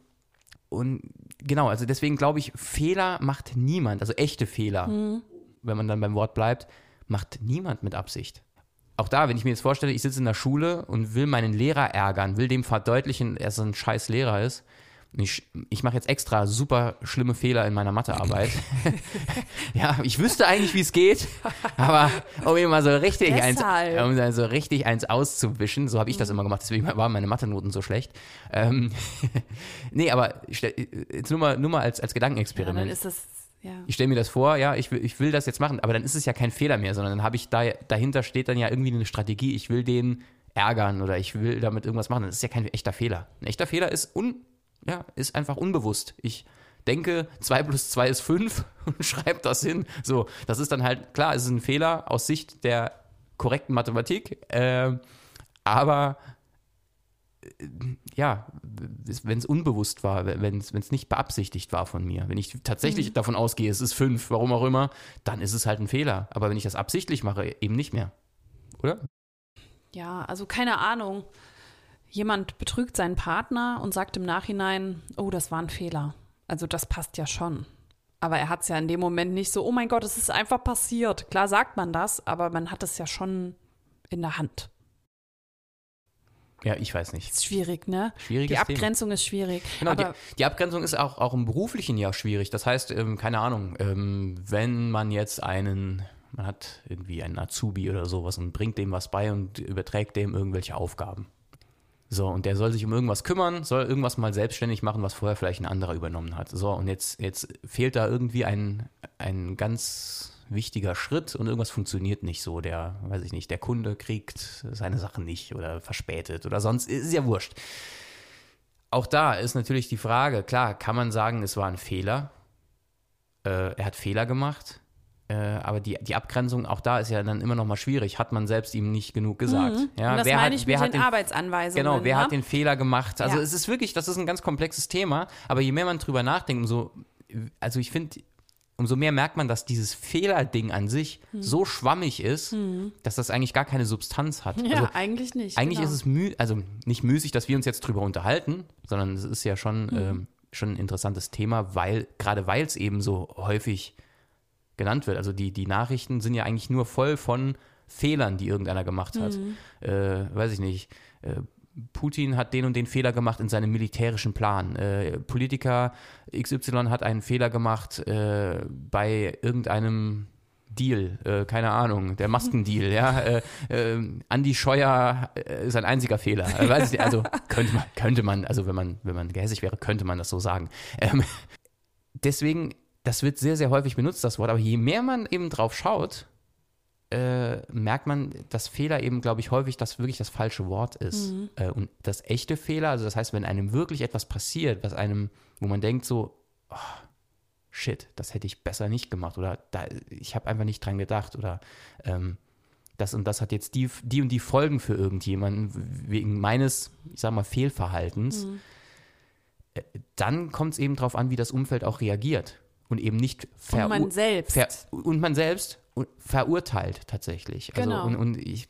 [SPEAKER 2] Und genau, also deswegen glaube ich, Fehler macht niemand, also echte Fehler, mhm. wenn man dann beim Wort bleibt, macht niemand mit Absicht auch da, wenn ich mir jetzt vorstelle, ich sitze in der Schule und will meinen Lehrer ärgern, will dem verdeutlichen, dass er so ein scheiß Lehrer ist. Ich, ich mache jetzt extra super schlimme Fehler in meiner Mathearbeit. ja, ich wüsste eigentlich, wie es geht, aber um ihm mal so richtig eins, um so richtig eins auszuwischen, so habe ich das immer gemacht, deswegen waren meine Mathe-Noten so schlecht. Ähm, nee, aber jetzt nur mal, nur mal als, als Gedankenexperiment. Ja, dann
[SPEAKER 1] ist das ja.
[SPEAKER 2] Ich stelle mir das vor, ja, ich will, ich will das jetzt machen, aber dann ist es ja kein Fehler mehr, sondern dann habe ich da, dahinter steht dann ja irgendwie eine Strategie, ich will den ärgern oder ich will damit irgendwas machen. Das ist ja kein echter Fehler. Ein echter Fehler ist, un, ja, ist einfach unbewusst. Ich denke, 2 plus 2 ist 5 und schreibe das hin. So, das ist dann halt, klar, es ist ein Fehler aus Sicht der korrekten Mathematik, äh, aber ja, wenn es unbewusst war, wenn es nicht beabsichtigt war von mir, wenn ich tatsächlich mhm. davon ausgehe, es ist fünf, warum auch immer, dann ist es halt ein Fehler. Aber wenn ich das absichtlich mache, eben nicht mehr. Oder?
[SPEAKER 1] Ja, also keine Ahnung. Jemand betrügt seinen Partner und sagt im Nachhinein, oh, das war ein Fehler. Also das passt ja schon. Aber er hat es ja in dem Moment nicht so, oh mein Gott, es ist einfach passiert. Klar sagt man das, aber man hat es ja schon in der Hand.
[SPEAKER 2] Ja, ich weiß nicht.
[SPEAKER 1] Ist schwierig, ne?
[SPEAKER 2] Schwieriges
[SPEAKER 1] die Abgrenzung Thema. ist schwierig.
[SPEAKER 2] Genau, die, die, Abgrenzung ist auch, auch im beruflichen ja schwierig. Das heißt, ähm, keine Ahnung, ähm, wenn man jetzt einen, man hat irgendwie einen Azubi oder sowas und bringt dem was bei und überträgt dem irgendwelche Aufgaben. So, und der soll sich um irgendwas kümmern, soll irgendwas mal selbstständig machen, was vorher vielleicht ein anderer übernommen hat. So, und jetzt, jetzt fehlt da irgendwie ein, ein ganz wichtiger Schritt und irgendwas funktioniert nicht so. Der, weiß ich nicht, der Kunde kriegt seine Sachen nicht oder verspätet oder sonst, ist ja wurscht. Auch da ist natürlich die Frage, klar, kann man sagen, es war ein Fehler. Äh, er hat Fehler gemacht. Äh, aber die, die Abgrenzung auch da ist ja dann immer noch mal schwierig. Hat man selbst ihm nicht genug gesagt. Mhm. Ja,
[SPEAKER 1] und das
[SPEAKER 2] wer
[SPEAKER 1] meine
[SPEAKER 2] hat,
[SPEAKER 1] ich
[SPEAKER 2] wer
[SPEAKER 1] mit
[SPEAKER 2] hat
[SPEAKER 1] den, den Arbeitsanweisungen.
[SPEAKER 2] Genau, wer
[SPEAKER 1] ne?
[SPEAKER 2] hat den Fehler gemacht? Also
[SPEAKER 1] Ja.
[SPEAKER 2] es ist wirklich, das ist ein ganz komplexes Thema. Aber je mehr man drüber nachdenkt, umso, also ich finde, umso mehr merkt man, dass dieses Fehlerding an sich
[SPEAKER 1] Hm.
[SPEAKER 2] so schwammig ist, dass das eigentlich gar keine Substanz hat.
[SPEAKER 1] Ja,
[SPEAKER 2] also,
[SPEAKER 1] eigentlich nicht.
[SPEAKER 2] eigentlich
[SPEAKER 1] genau.
[SPEAKER 2] ist es müh, also nicht müßig, dass wir uns jetzt drüber unterhalten, sondern es ist ja schon,
[SPEAKER 1] Hm.
[SPEAKER 2] ähm, schon ein interessantes Thema, weil, gerade weil es eben so häufig genannt wird. Also die, die Nachrichten sind ja eigentlich nur voll von Fehlern, die irgendeiner gemacht hat.
[SPEAKER 1] Mhm.
[SPEAKER 2] Äh, weiß ich nicht. Äh, Putin hat den und den Fehler gemacht in seinem militärischen Plan. Äh, Politiker XY hat einen Fehler gemacht äh, bei irgendeinem Deal, äh, keine Ahnung, der Maskendeal, ja. Äh, äh, Andi Scheuer äh, ist ein einziger Fehler. Äh, nicht, also könnte man, könnte man, also wenn man, wenn man gehässig wäre, könnte man das so sagen. Ähm, deswegen, das wird sehr, sehr häufig benutzt, das Wort, aber je mehr man eben drauf schaut, äh, merkt man, dass Fehler eben, glaube ich, häufig das wirklich das falsche Wort ist. Äh, und das echte Fehler, also das heißt, wenn einem wirklich etwas passiert, was einem, wo man denkt so, oh, shit, das hätte ich besser nicht gemacht oder da, ich habe einfach nicht dran gedacht oder ähm, das und das hat jetzt die, die und die Folgen für irgendjemanden wegen meines, ich sag mal, Fehlverhaltens, äh, dann kommt es eben darauf an, wie das Umfeld auch reagiert und eben nicht
[SPEAKER 1] Und man selbst.
[SPEAKER 2] ver und man selbst verurteilt tatsächlich. Also,
[SPEAKER 1] Genau.
[SPEAKER 2] und, und ich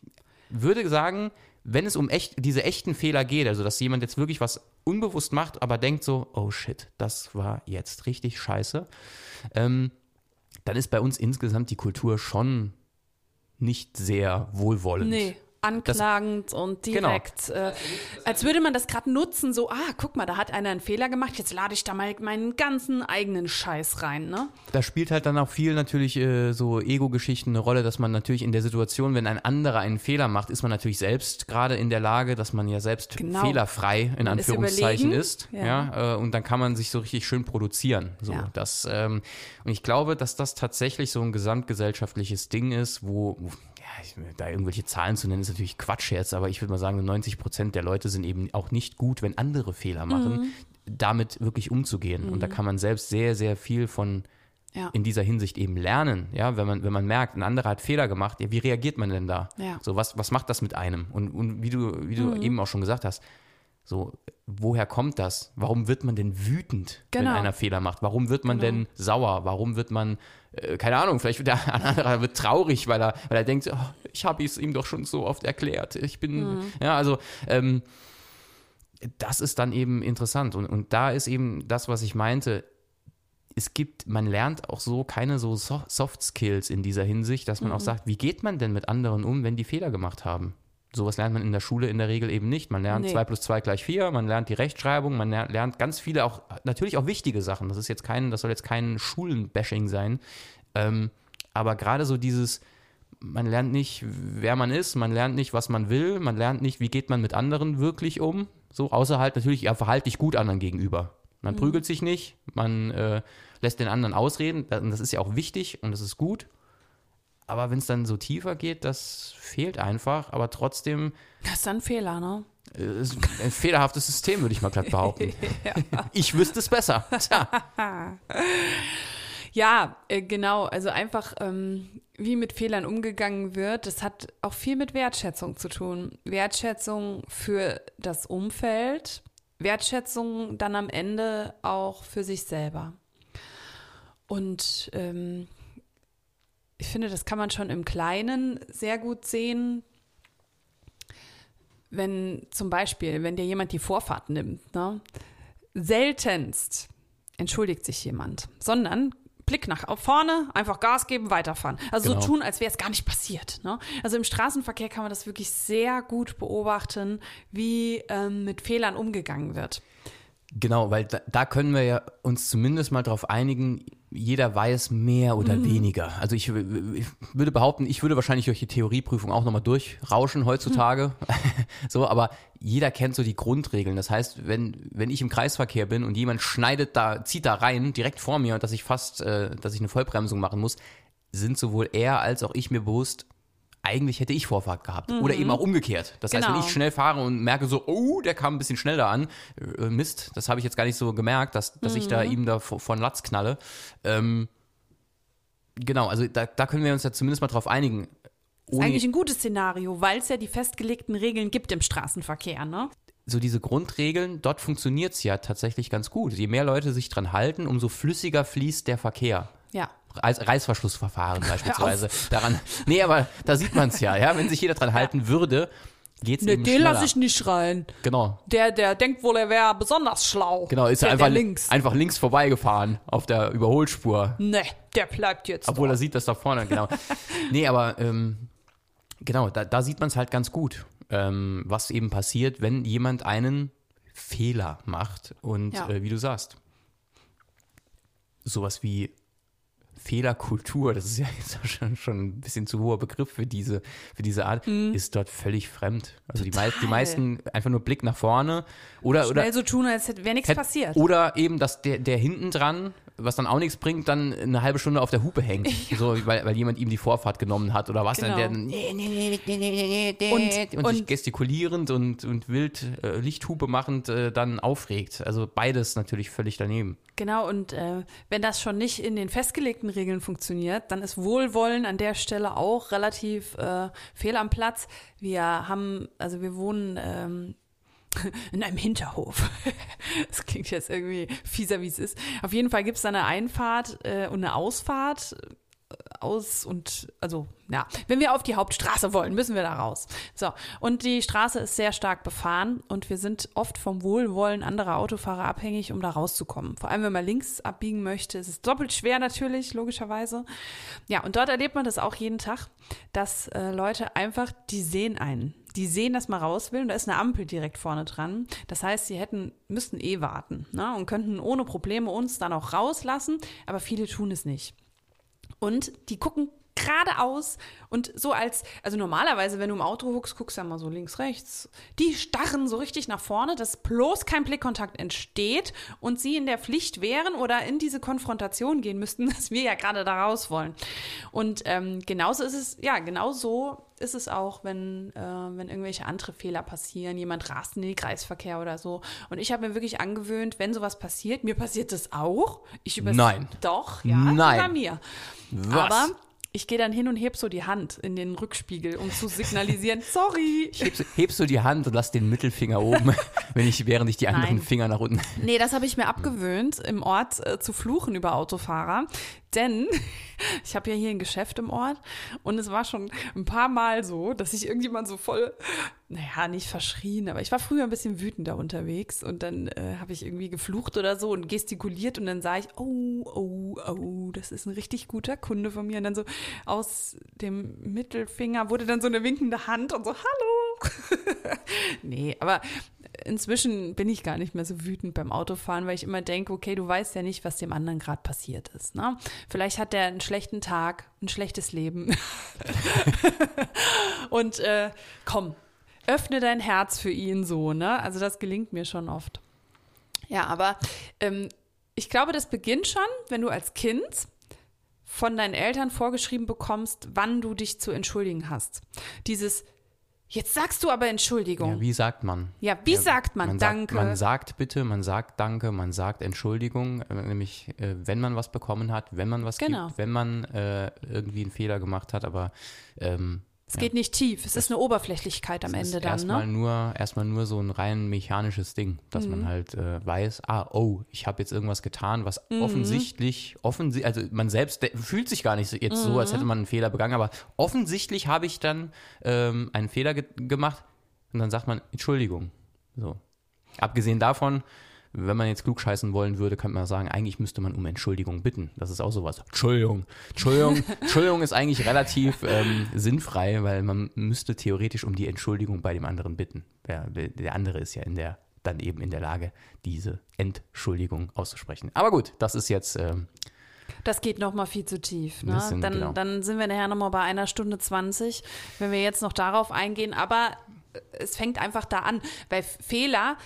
[SPEAKER 2] würde sagen, wenn es um echt, diese echten Fehler geht, also dass jemand jetzt wirklich was unbewusst macht, aber denkt so, oh shit, das war jetzt richtig scheiße, ähm, dann ist bei uns insgesamt die Kultur schon nicht sehr wohlwollend.
[SPEAKER 1] Nee, anklagend und
[SPEAKER 2] Genau.
[SPEAKER 1] direkt. Äh, als würde man das gerade nutzen, so, ah, guck mal, da hat einer einen Fehler gemacht, jetzt lade ich da mal meinen ganzen eigenen Scheiß rein, ne?
[SPEAKER 2] Da spielt halt dann auch viel natürlich äh, so Ego-Geschichten eine Rolle, dass man natürlich in der Situation, wenn ein anderer einen Fehler macht, ist man natürlich selbst gerade in der Lage, dass man ja selbst
[SPEAKER 1] Genau.
[SPEAKER 2] fehlerfrei in
[SPEAKER 1] Man ist
[SPEAKER 2] Anführungszeichen
[SPEAKER 1] überlegen.
[SPEAKER 2] ist.
[SPEAKER 1] Ja.
[SPEAKER 2] Ja, äh, und dann kann man sich so richtig schön produzieren. So,
[SPEAKER 1] Ja.
[SPEAKER 2] das, ähm, und ich glaube, dass das tatsächlich so ein gesamtgesellschaftliches Ding ist, wo, da irgendwelche Zahlen zu nennen, ist natürlich Quatsch jetzt, aber ich würde mal sagen, 90 Prozent der Leute sind eben auch nicht gut, wenn andere Fehler machen, damit wirklich umzugehen. Und da kann man selbst sehr, sehr viel von
[SPEAKER 1] Ja.
[SPEAKER 2] in dieser Hinsicht eben lernen, ja, wenn man, wenn man merkt, ein anderer hat Fehler gemacht, ja, wie reagiert man denn da?
[SPEAKER 1] Ja.
[SPEAKER 2] So, was, was macht das mit einem? Und, und wie du, wie du eben auch schon gesagt hast, so, woher kommt das? Warum wird man denn wütend,
[SPEAKER 1] Genau.
[SPEAKER 2] wenn einer Fehler macht? Warum wird man
[SPEAKER 1] Genau.
[SPEAKER 2] denn sauer? Warum wird man, äh, keine Ahnung, vielleicht wird der ein anderer wird traurig, weil er, weil er denkt, oh, ich habe es ihm doch schon so oft erklärt. Ich bin, ja, also, ähm, das ist dann eben interessant. Und, und da ist eben das, was ich meinte, es gibt, man lernt auch so keine so So- Soft Skills in dieser Hinsicht, dass man
[SPEAKER 1] Mhm.
[SPEAKER 2] auch sagt, wie geht man denn mit anderen um, wenn die Fehler gemacht haben? Sowas lernt man in der Schule in der Regel eben nicht. Man lernt
[SPEAKER 1] Nee.
[SPEAKER 2] 2 plus 2 gleich 4, man lernt die Rechtschreibung, man ler- lernt ganz viele auch, natürlich auch wichtige Sachen. Das ist jetzt kein, das soll jetzt kein Schulenbashing sein. Ähm, aber gerade so dieses, man lernt nicht, wer man ist, man lernt nicht, was man will, man lernt nicht, wie geht man mit anderen wirklich um. So, außer halt natürlich, ja, verhalte dich gut anderen gegenüber. Man prügelt sich nicht, man äh, lässt den anderen ausreden. Das ist ja auch wichtig und das ist gut. Aber wenn es dann so tiefer geht, das fehlt einfach. Aber trotzdem
[SPEAKER 1] Das ist dann ein Fehler, ne?
[SPEAKER 2] äh, ein fehlerhaftes System, würde ich mal glatt behaupten. Ich wüsste es besser. Tja.
[SPEAKER 1] Ja, äh, genau. Also einfach, ähm, wie mit Fehlern umgegangen wird, das hat auch viel mit Wertschätzung zu tun. Wertschätzung für das Umfeld, Wertschätzung dann am Ende auch für sich selber. Und ähm, ich finde, das kann man schon im Kleinen sehr gut sehen. Wenn zum Beispiel, wenn dir jemand die Vorfahrt nimmt, ne? seltenst entschuldigt sich jemand, sondern Blick nach vorne, einfach Gas geben, weiterfahren. Also
[SPEAKER 2] Genau.
[SPEAKER 1] so tun, als wäre es gar nicht passiert. Ne? Also im Straßenverkehr kann man das wirklich sehr gut beobachten, wie ähm, mit Fehlern umgegangen wird.
[SPEAKER 2] Genau, weil da, da können wir ja uns zumindest mal darauf einigen, jeder weiß mehr oder weniger. Also ich, ich würde behaupten, ich würde wahrscheinlich durch die Theorieprüfung auch nochmal durchrauschen heutzutage. so, aber jeder kennt so die Grundregeln. Das heißt, wenn, wenn ich im Kreisverkehr bin und jemand schneidet da, zieht da rein, direkt vor mir, dass ich fast, äh, dass ich eine Vollbremsung machen muss, sind sowohl er als auch ich mir bewusst, eigentlich hätte ich Vorfahrt gehabt. Oder eben auch umgekehrt. Das heißt,
[SPEAKER 1] Genau.
[SPEAKER 2] wenn ich schnell fahre und merke so, oh, der kam ein bisschen schnell da an, äh, Mist, das habe ich jetzt gar nicht so gemerkt, dass, dass ich da ihm da von Latz knalle. Ähm, genau, also da, da können wir uns ja zumindest mal drauf einigen.
[SPEAKER 1] Ist
[SPEAKER 2] Ohne,
[SPEAKER 1] eigentlich ein gutes Szenario, weil es ja die festgelegten Regeln gibt im Straßenverkehr. Ne?
[SPEAKER 2] so diese Grundregeln, dort funktioniert es ja tatsächlich ganz gut. Je mehr Leute sich dran halten, umso flüssiger fließt der Verkehr.
[SPEAKER 1] Ja.
[SPEAKER 2] Reiß, Reißverschlussverfahren beispielsweise. Daran, nee, aber da sieht man es ja, ja. Wenn sich jeder dran halten würde, geht's
[SPEAKER 1] Ne,
[SPEAKER 2] eben
[SPEAKER 1] den lasse ich nicht rein.
[SPEAKER 2] Genau.
[SPEAKER 1] Der, der denkt wohl, er wäre besonders schlau.
[SPEAKER 2] Genau, ist
[SPEAKER 1] der,
[SPEAKER 2] er einfach,
[SPEAKER 1] der links.
[SPEAKER 2] einfach links vorbeigefahren auf der Überholspur.
[SPEAKER 1] Ne, der bleibt jetzt.
[SPEAKER 2] Obwohl er
[SPEAKER 1] dort.
[SPEAKER 2] sieht das da vorne, genau. nee, aber ähm, genau, da, da sieht man es halt ganz gut, ähm, was eben passiert, wenn jemand einen Fehler macht. Und
[SPEAKER 1] Ja.
[SPEAKER 2] äh, wie du sagst, sowas wie Fehlerkultur, das ist ja jetzt auch schon, schon ein bisschen zu hoher Begriff für diese, für diese Art, ist dort völlig fremd. Also die, mei die
[SPEAKER 1] Mhm.
[SPEAKER 2] Meisten einfach nur Blick nach vorne oder, oder
[SPEAKER 1] so tun, als wäre nichts
[SPEAKER 2] Hätt-
[SPEAKER 1] passiert.
[SPEAKER 2] Oder eben, dass der, der hinten dran, was dann auch nichts bringt, dann eine halbe Stunde auf der Hupe hängt. So, weil, weil jemand ihm die Vorfahrt genommen hat oder was.
[SPEAKER 1] Genau.
[SPEAKER 2] Dann der dann, nee, nee,
[SPEAKER 1] Und-
[SPEAKER 2] und, sich
[SPEAKER 1] und-
[SPEAKER 2] gestikulierend und, und wild äh, Lichthupe machend äh, dann aufregt. Also beides natürlich völlig daneben.
[SPEAKER 1] Genau, und äh, wenn das schon nicht in den festgelegten Regeln funktioniert, dann ist Wohlwollen an der Stelle auch relativ äh, fehl am Platz. Wir haben, also wir wohnen ähm, in einem Hinterhof. Das klingt jetzt irgendwie fieser, wie es ist. Auf jeden Fall gibt es da eine Einfahrt äh, und eine Ausfahrt aus und also ja, wenn wir auf die Hauptstraße wollen, müssen wir da raus. So, und die Straße ist sehr stark befahren und wir sind oft vom Wohlwollen anderer Autofahrer abhängig, um da rauszukommen. Vor allem, wenn man links abbiegen möchte, ist es doppelt schwer natürlich, logischerweise. Ja, und dort erlebt man das auch jeden Tag, dass äh, Leute einfach, die sehen einen. Die sehen, dass man raus will und da ist eine Ampel direkt vorne dran. Das heißt, sie hätten, müssten eh warten ne, und könnten ohne Probleme uns dann auch rauslassen, aber viele tun es nicht. Und die gucken geradeaus und so als, also normalerweise, wenn du im Auto guckst, guckst du ja mal so links, rechts. Die starren so richtig nach vorne, dass bloß kein Blickkontakt entsteht und sie in der Pflicht wären oder in diese Konfrontation gehen müssten, dass wir ja gerade da raus wollen. Und ähm, genauso ist es, ja, genauso ist es auch, wenn, äh, wenn irgendwelche andere Fehler passieren, jemand rast in den Kreisverkehr oder so. Und ich habe mir wirklich angewöhnt, wenn sowas passiert, mir passiert das auch. Ich übers
[SPEAKER 2] Nein.
[SPEAKER 1] Doch, ja,
[SPEAKER 2] Nein.
[SPEAKER 1] sogar mir.
[SPEAKER 2] Was?
[SPEAKER 1] Aber ich gehe dann hin und heb so die Hand in den Rückspiegel, um zu signalisieren, sorry.
[SPEAKER 2] Hebst, hebst du die Hand und lass den Mittelfinger oben, wenn ich, während ich die anderen
[SPEAKER 1] Nein.
[SPEAKER 2] Finger nach unten.
[SPEAKER 1] Nee, das habe ich mir abgewöhnt, im Ort äh, zu fluchen über Autofahrer. Denn ich habe ja hier ein Geschäft im Ort und es war schon ein paar Mal so, dass ich irgendjemand so voll, naja, nicht verschrien, aber ich war früher ein bisschen wütender unterwegs und dann äh, habe ich irgendwie geflucht oder so und gestikuliert und dann sah ich, oh, oh, oh, das ist ein richtig guter Kunde von mir. Und dann so aus dem Mittelfinger wurde dann so eine winkende Hand und so, hallo. nee, aber inzwischen bin ich gar nicht mehr so wütend beim Autofahren, weil ich immer denke, okay, du weißt ja nicht, was dem anderen gerade passiert ist. Ne? Vielleicht hat der einen schlechten Tag, ein schlechtes Leben. Und äh, komm, öffne dein Herz für ihn so, ne? Also das gelingt mir schon oft. Ja, aber ähm, ich glaube, das beginnt schon, wenn du als Kind von deinen Eltern vorgeschrieben bekommst, wann du dich zu entschuldigen hast. Dieses Jetzt sagst du aber Entschuldigung.
[SPEAKER 2] Ja, wie sagt man?
[SPEAKER 1] Ja, wie sagt man,
[SPEAKER 2] man
[SPEAKER 1] Danke?
[SPEAKER 2] Sagt, man sagt bitte, man sagt Danke, man sagt Entschuldigung, äh, nämlich äh, wenn man was bekommen hat, wenn man was
[SPEAKER 1] Genau.
[SPEAKER 2] gibt, wenn man äh, irgendwie einen Fehler gemacht hat, aber ähm,
[SPEAKER 1] es geht nicht tief. Es ist eine Oberflächlichkeit am Ende dann,
[SPEAKER 2] erstmal
[SPEAKER 1] ne?
[SPEAKER 2] nur erstmal nur so ein rein mechanisches Ding, dass
[SPEAKER 1] Mhm.
[SPEAKER 2] man halt äh, weiß, ah, oh, ich habe jetzt irgendwas getan, was
[SPEAKER 1] Mhm.
[SPEAKER 2] offensichtlich, offensichtlich, also man selbst fühlt sich gar nicht so- jetzt so,
[SPEAKER 1] Mhm.
[SPEAKER 2] als hätte man einen Fehler begangen, aber offensichtlich habe ich dann ähm, einen Fehler ge gemacht und dann sagt man Entschuldigung. So. Abgesehen davon, wenn man jetzt klugscheißen wollen würde, könnte man sagen, eigentlich müsste man um Entschuldigung bitten. Das ist auch sowas. Entschuldigung. Entschuldigung. Entschuldigung ist eigentlich relativ ähm, sinnfrei, weil man müsste theoretisch um die Entschuldigung bei dem anderen bitten. Der, der andere ist ja in der, dann eben in der Lage, diese Entschuldigung auszusprechen. Aber gut, das ist jetzt, ähm,
[SPEAKER 1] Das geht noch mal viel zu tief. Ne?
[SPEAKER 2] Sind-
[SPEAKER 1] dann,
[SPEAKER 2] genau.
[SPEAKER 1] dann sind wir nachher noch mal bei einer Stunde 20, wenn wir jetzt noch darauf eingehen. Aber es fängt einfach da an, weil Fehler,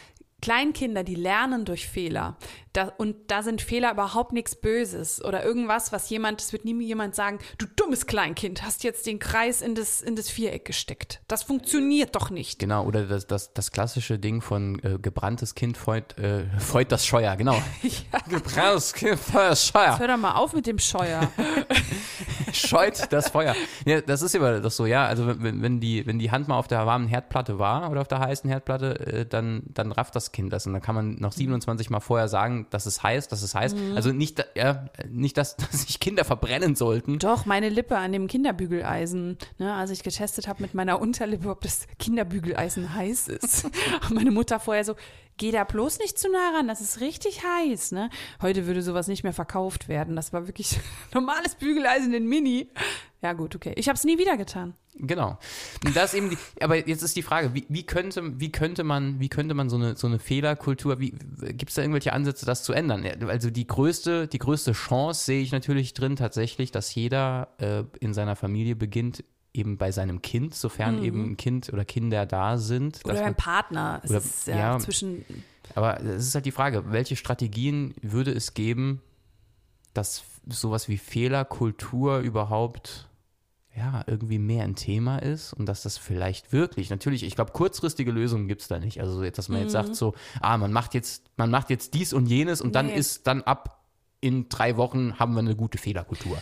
[SPEAKER 1] Kleinkinder, die lernen durch Fehler. Da, und da sind Fehler überhaupt nichts Böses oder irgendwas, was jemand, es wird nie jemand sagen, du dummes Kleinkind, hast jetzt den Kreis in das, in das Viereck gesteckt. Das funktioniert doch nicht.
[SPEAKER 2] genau, oder das, das, das klassische Ding von äh, gebranntes Kind feut, äh, feut das Scheuer, genau.
[SPEAKER 1] Ja.
[SPEAKER 2] Gebranntes Kind feut das Scheuer.
[SPEAKER 1] Hör doch mal auf mit dem Scheuer.
[SPEAKER 2] scheut das Feuer. Ja, das ist immer das so, ja. Also wenn, wenn, die, wenn die Hand mal auf der warmen Herdplatte war oder auf der heißen Herdplatte, äh, dann, dann rafft das Kind das. Und dann kann man noch 27 Mal vorher sagen, dass es heiß, dass es heiß.
[SPEAKER 1] Mhm.
[SPEAKER 2] Also nicht, ja, nicht dass, dass sich Kinder verbrennen sollten.
[SPEAKER 1] Doch, meine Lippe an dem Kinderbügeleisen, ne, als ich getestet habe mit meiner Unterlippe, ob das Kinderbügeleisen heiß ist. Und meine Mutter vorher so, geh da bloß nicht zu nah ran, das ist richtig heiß. Ne? Heute würde sowas nicht mehr verkauft werden. Das war wirklich normales Bügeleisen in Mini. Ja gut, okay. Ich habe es nie wieder getan.
[SPEAKER 2] Genau. Das eben die, aber jetzt ist die Frage, wie, wie, könnte, wie könnte man, wie könnte man so eine, so eine Fehlerkultur, wie, gibt es da irgendwelche Ansätze, das zu ändern? Also die größte, die größte Chance sehe ich natürlich drin tatsächlich, dass jeder äh, in seiner Familie beginnt, eben bei seinem Kind, sofern eben ein Kind oder Kinder da sind.
[SPEAKER 1] Mhm. Oder ein Partner.
[SPEAKER 2] Oder-
[SPEAKER 1] ist ja,
[SPEAKER 2] ja.
[SPEAKER 1] zwischen.
[SPEAKER 2] Aber es ist halt die Frage, welche Strategien würde es geben, dass sowas wie Fehlerkultur überhaupt ja, irgendwie mehr ein Thema ist und dass das vielleicht wirklich, natürlich, ich glaube, kurzfristige Lösungen gibt es da nicht. Also jetzt, dass man jetzt sagt so, ah, man macht jetzt, man macht jetzt dies und jenes und dann
[SPEAKER 1] Nee.
[SPEAKER 2] ist dann ab in drei Wochen haben wir eine gute Fehlerkultur.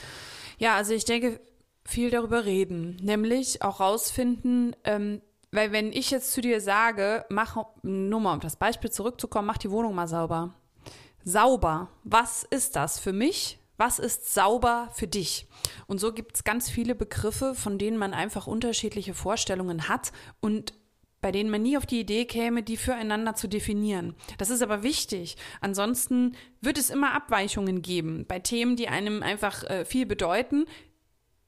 [SPEAKER 1] Ja, also ich denke, viel darüber reden. Nämlich auch rausfinden, ähm, weil wenn ich jetzt zu dir sage, mach, nur mal um das Beispiel zurückzukommen, mach die Wohnung mal sauber. Sauber, was ist das für mich? Was ist sauber für dich? Und so gibt es ganz viele Begriffe, von denen man einfach unterschiedliche Vorstellungen hat und bei denen man nie auf die Idee käme, die füreinander zu definieren. Das ist aber wichtig. Ansonsten wird es immer Abweichungen geben. Bei Themen, die einem einfach äh, viel bedeuten,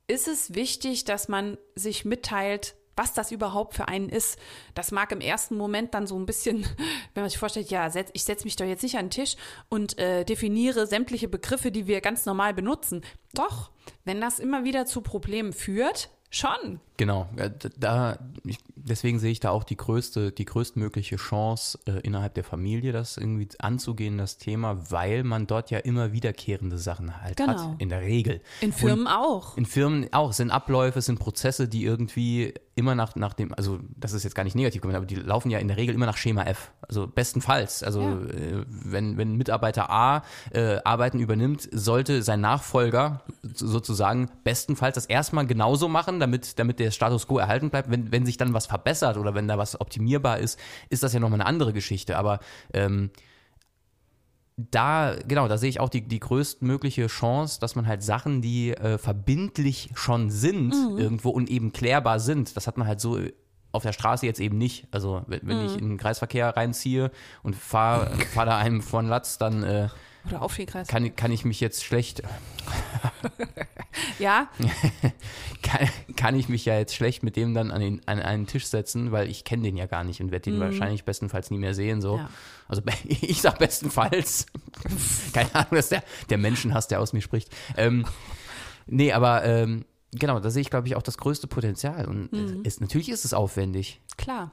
[SPEAKER 1] ist es wichtig, dass man sich mitteilt, was das überhaupt für einen ist. Das mag im ersten Moment dann so ein bisschen, wenn man sich vorstellt, ja, ich setze mich doch jetzt nicht an den Tisch und äh, definiere sämtliche Begriffe, die wir ganz normal benutzen. Doch, wenn das immer wieder zu Problemen führt, schon.
[SPEAKER 2] Genau, da, ich, deswegen sehe ich da auch die größte, die größtmögliche Chance äh, innerhalb der Familie, das irgendwie anzugehen, das Thema, weil man dort ja immer wiederkehrende Sachen halt
[SPEAKER 1] Genau.
[SPEAKER 2] hat, in der Regel.
[SPEAKER 1] In Firmen auch.
[SPEAKER 2] In Firmen auch, es sind Abläufe, es sind Prozesse, die irgendwie immer nach, nach dem, also das ist jetzt gar nicht negativ gemeint, aber die laufen ja in der Regel immer nach Schema F. Also bestenfalls. Also
[SPEAKER 1] Ja.
[SPEAKER 2] äh, wenn, wenn Mitarbeiter A äh, Arbeiten übernimmt, sollte sein Nachfolger so- sozusagen bestenfalls das erstmal genauso machen, damit, damit der Status quo erhalten bleibt. Wenn, wenn sich dann was verbessert oder wenn da was optimierbar ist, ist das ja nochmal eine andere Geschichte. Aber ähm, da, genau, da sehe ich auch die, die größtmögliche Chance, dass man halt Sachen, die äh, verbindlich schon sind irgendwo und eben klärbar sind, das hat man halt so auf der Straße jetzt eben nicht. Also wenn, wenn ich in den Kreisverkehr reinziehe und fahre fahr da einem von Latz, dann äh,
[SPEAKER 1] Oder Aufstehkreis.
[SPEAKER 2] kann, kann ich mich jetzt schlecht,
[SPEAKER 1] Ja,
[SPEAKER 2] kann, kann ich mich ja jetzt schlecht mit dem dann an, den, an einen Tisch setzen, weil ich kenne den ja gar nicht und werde den wahrscheinlich bestenfalls nie mehr sehen. So.
[SPEAKER 1] Ja.
[SPEAKER 2] Also ich sag bestenfalls. Keine Ahnung, dass der, der Menschenhass, der aus mir spricht. Ähm, nee, aber ähm, genau, da sehe ich, glaube ich, auch das größte Potenzial. Und es, natürlich ist es aufwendig.
[SPEAKER 1] Klar.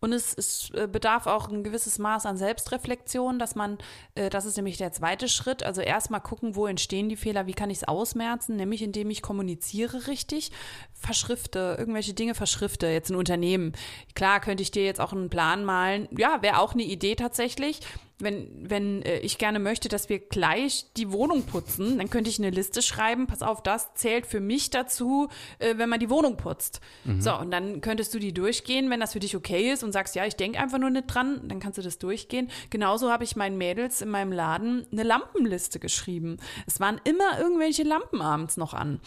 [SPEAKER 1] Und es, es äh, bedarf auch ein gewisses Maß an Selbstreflexion, dass man, äh, das ist nämlich der zweite Schritt, also erstmal gucken, wo entstehen die Fehler, wie kann ich es ausmerzen, nämlich indem ich kommuniziere richtig, verschrifte, irgendwelche Dinge verschrifte, jetzt ein Unternehmen. Klar könnte ich dir jetzt auch einen Plan malen, ja, wäre auch eine Idee tatsächlich. Wenn, wenn äh, ich gerne möchte, dass wir gleich die Wohnung putzen, dann könnte ich eine Liste schreiben, pass auf, das zählt für mich dazu, äh, wenn man die Wohnung putzt. So, und dann könntest du die durchgehen, wenn das für dich okay ist und sagst, ja, ich denke einfach nur nicht dran, dann kannst du das durchgehen. Genauso habe ich meinen Mädels in meinem Laden eine Lampenliste geschrieben. Es waren immer irgendwelche Lampen abends noch an.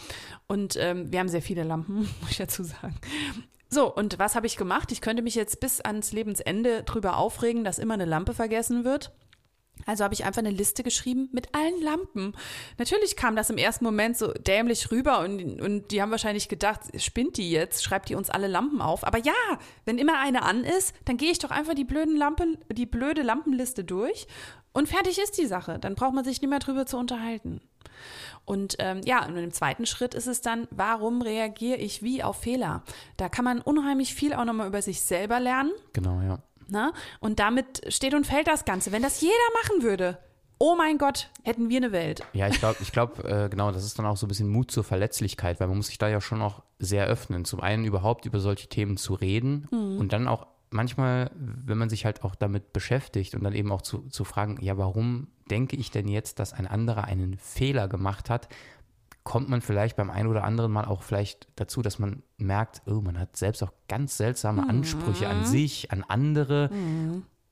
[SPEAKER 1] Und ähm, wir haben sehr viele Lampen, muss ich dazu sagen. So, und was habe ich gemacht? Ich könnte mich jetzt bis ans Lebensende drüber aufregen, dass immer eine Lampe vergessen wird. Also habe ich einfach eine Liste geschrieben mit allen Lampen. Natürlich kam das im ersten Moment so dämlich rüber und, und die haben wahrscheinlich gedacht, spinnt die jetzt, schreibt die uns alle Lampen auf. Aber ja, wenn immer eine an ist, dann gehe ich doch einfach die blöden Lampen, die blöde Lampenliste durch und fertig ist die Sache. Dann braucht man sich nicht mehr drüber zu unterhalten. Und ähm, ja, und im zweiten Schritt ist es dann, warum reagiere ich wie auf Fehler? Da kann man unheimlich viel auch nochmal über sich selber lernen.
[SPEAKER 2] Genau, ja.
[SPEAKER 1] Ne? Und damit steht und fällt das Ganze. Wenn das jeder machen würde, oh mein Gott, hätten wir eine Welt.
[SPEAKER 2] Ja, ich glaube, ich glaub, äh, genau, das ist dann auch so ein bisschen Mut zur Verletzlichkeit, weil man muss sich da ja schon auch sehr öffnen. Zum einen überhaupt über solche Themen zu reden und dann auch manchmal, wenn man sich halt auch damit beschäftigt und dann eben auch zu, zu fragen, ja, warum denke ich denn jetzt, dass ein anderer einen Fehler gemacht hat? kommt man vielleicht beim einen oder anderen Mal auch vielleicht dazu, dass man merkt, oh, man hat selbst auch ganz seltsame Ansprüche an sich, an andere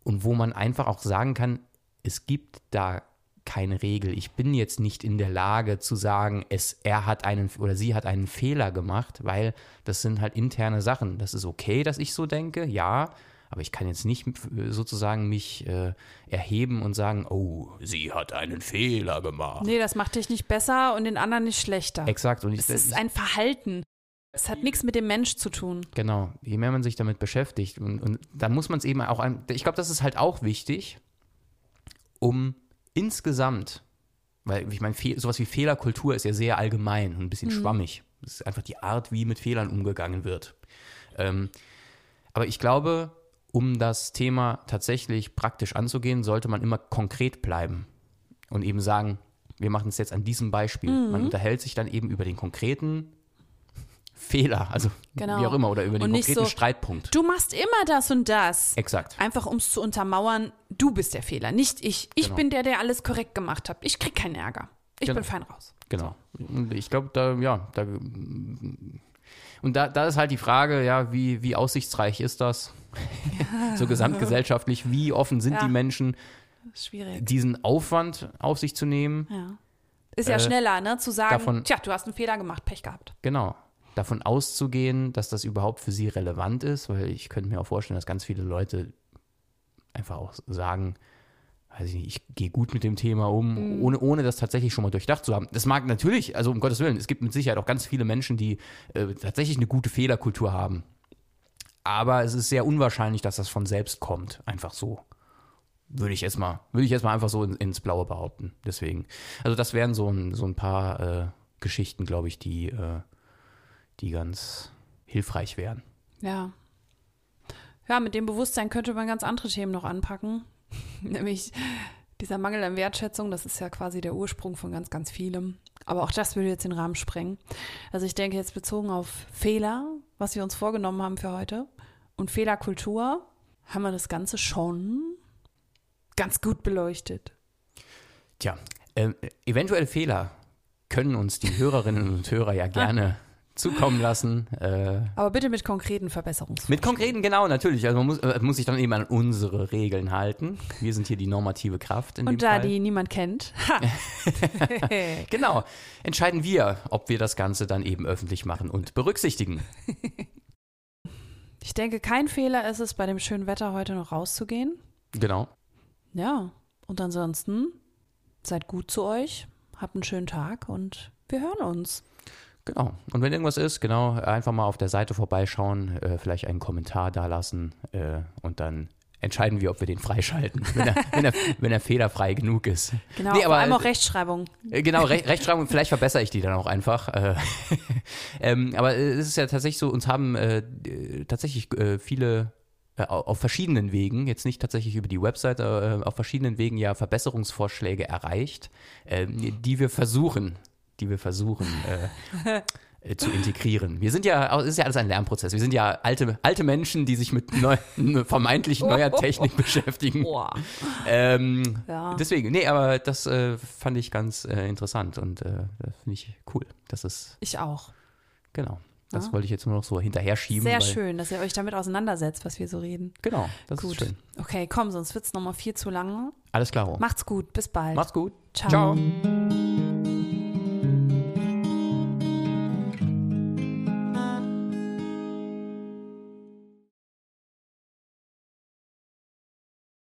[SPEAKER 2] und wo man einfach auch sagen kann, es gibt da keine Regel. Ich bin jetzt nicht in der Lage zu sagen, es, er hat einen oder sie hat einen Fehler gemacht, weil das sind halt interne Sachen. Das ist okay, dass ich so denke, ja, aber ich kann jetzt nicht äh, sozusagen mich äh, erheben und sagen, oh, sie hat einen Fehler gemacht.
[SPEAKER 1] Nee, das macht dich nicht besser und den anderen nicht schlechter.
[SPEAKER 2] Exakt. Und ich,
[SPEAKER 1] Es ist ein Verhalten. Es hat nichts mit dem Mensch zu tun.
[SPEAKER 2] Genau, je mehr man sich damit beschäftigt und, und da muss man es eben auch, ein, ich glaube, das ist halt auch wichtig, um insgesamt, weil ich meine, sowas wie Fehlerkultur ist ja sehr allgemein und ein bisschen schwammig. Das ist einfach die Art, wie mit Fehlern umgegangen wird. Ähm, aber ich glaube, um das Thema tatsächlich praktisch anzugehen, sollte man immer konkret bleiben und eben sagen, wir machen es jetzt an diesem Beispiel. Man unterhält sich dann eben über den konkreten Fehler, also
[SPEAKER 1] Genau.
[SPEAKER 2] wie auch immer, oder über den
[SPEAKER 1] Und nicht
[SPEAKER 2] konkreten
[SPEAKER 1] so,
[SPEAKER 2] Streitpunkt.
[SPEAKER 1] Du machst immer das und das.
[SPEAKER 2] Exakt.
[SPEAKER 1] Einfach um es zu untermauern, du bist der Fehler, nicht ich. Ich
[SPEAKER 2] Genau.
[SPEAKER 1] bin der, der alles korrekt gemacht hat. Ich krieg keinen Ärger. Ich
[SPEAKER 2] Genau.
[SPEAKER 1] bin fein raus.
[SPEAKER 2] Genau. Und ich glaube, da, ja, da, und da, da ist halt die Frage, ja, wie, wie aussichtsreich ist das? so gesamtgesellschaftlich, wie offen sind
[SPEAKER 1] Ja.
[SPEAKER 2] die Menschen, diesen Aufwand auf sich zu nehmen?
[SPEAKER 1] Ja. Ist ja
[SPEAKER 2] Äh,
[SPEAKER 1] schneller, ne? Zu sagen,
[SPEAKER 2] davon-
[SPEAKER 1] tja, du hast einen Fehler gemacht, Pech gehabt.
[SPEAKER 2] Genau. Davon auszugehen, dass das überhaupt für sie relevant ist, weil ich könnte mir auch vorstellen, dass ganz viele Leute einfach auch sagen, weiß ich nicht, ich gehe gut mit dem Thema um, ohne, ohne das tatsächlich schon mal durchdacht zu haben. Das mag natürlich, also um Gottes Willen, es gibt mit Sicherheit auch ganz viele Menschen, die äh, tatsächlich eine gute Fehlerkultur haben. Aber es ist sehr unwahrscheinlich, dass das von selbst kommt. Einfach so. Würde ich jetzt mal, würde ich jetzt mal einfach so in, ins Blaue behaupten. Deswegen. Also das wären so ein, so ein paar äh, Geschichten, glaube ich, die, äh, die ganz hilfreich wären.
[SPEAKER 1] Ja. Ja, mit dem Bewusstsein könnte man ganz andere Themen noch anpacken. Nämlich dieser Mangel an Wertschätzung, das ist ja quasi der Ursprung von ganz, ganz vielem. Aber auch das würde jetzt den Rahmen sprengen. Also ich denke jetzt bezogen auf Fehler, was wir uns vorgenommen haben für heute und Fehlerkultur, haben wir das Ganze schon ganz gut beleuchtet.
[SPEAKER 2] Tja, ähm, eventuelle Fehler können uns die Hörerinnen und Hörer ja gerne zukommen lassen. Äh,
[SPEAKER 1] Aber bitte mit konkreten Verbesserungsvorschlägen.
[SPEAKER 2] mit konkreten, genau, natürlich. Also man muss, äh, muss sich dann eben an unsere Regeln halten. Wir sind hier die normative Kraft in
[SPEAKER 1] Und
[SPEAKER 2] dem
[SPEAKER 1] da
[SPEAKER 2] Fall.
[SPEAKER 1] die niemand kennt. Ha.
[SPEAKER 2] Genau, entscheiden wir, ob wir das Ganze dann eben öffentlich machen und berücksichtigen.
[SPEAKER 1] Ich denke, kein Fehler ist es, bei dem schönen Wetter heute noch rauszugehen.
[SPEAKER 2] Genau.
[SPEAKER 1] Ja, und ansonsten seid gut zu euch, habt einen schönen Tag und wir hören uns.
[SPEAKER 2] Genau. Und wenn irgendwas ist, genau, einfach mal auf der Seite vorbeischauen, äh, vielleicht einen Kommentar dalassen äh, und dann entscheiden wir, ob wir den freischalten, wenn er, wenn er, wenn er fehlerfrei genug ist.
[SPEAKER 1] Genau,
[SPEAKER 2] Nee,
[SPEAKER 1] vor
[SPEAKER 2] aber-
[SPEAKER 1] allem auch Rechtschreibung.
[SPEAKER 2] Äh, Genau, Re Rechtschreibung, vielleicht verbessere ich die dann auch einfach. Äh, ähm, aber äh, es ist ja tatsächlich so, uns haben äh, äh, tatsächlich äh, viele äh, au- auf verschiedenen Wegen, jetzt nicht tatsächlich über die Website, äh, auf verschiedenen Wegen ja Verbesserungsvorschläge erreicht, ähm, die wir versuchen, die wir versuchen äh, äh, zu integrieren. Wir sind ja, es ist ja alles ein Lernprozess. Wir sind ja alte, alte Menschen, die sich mit neu, vermeintlich neuer Technik beschäftigen. Ähm,
[SPEAKER 1] Ja.
[SPEAKER 2] Deswegen, nee, aber das äh, fand ich ganz äh, interessant und äh, das finde ich cool. Das ist,
[SPEAKER 1] Ich auch.
[SPEAKER 2] genau. Das
[SPEAKER 1] Ja.
[SPEAKER 2] wollte ich jetzt nur noch so hinterher schieben.
[SPEAKER 1] Sehr schön, dass ihr euch damit auseinandersetzt, was wir so reden.
[SPEAKER 2] Genau, das
[SPEAKER 1] Gut.
[SPEAKER 2] ist schön.
[SPEAKER 1] Okay, komm, sonst wird es nochmal viel zu lange.
[SPEAKER 2] Alles klar.
[SPEAKER 1] Macht's gut, bis bald.
[SPEAKER 2] Macht's gut.
[SPEAKER 1] Ciao.
[SPEAKER 2] Ciao.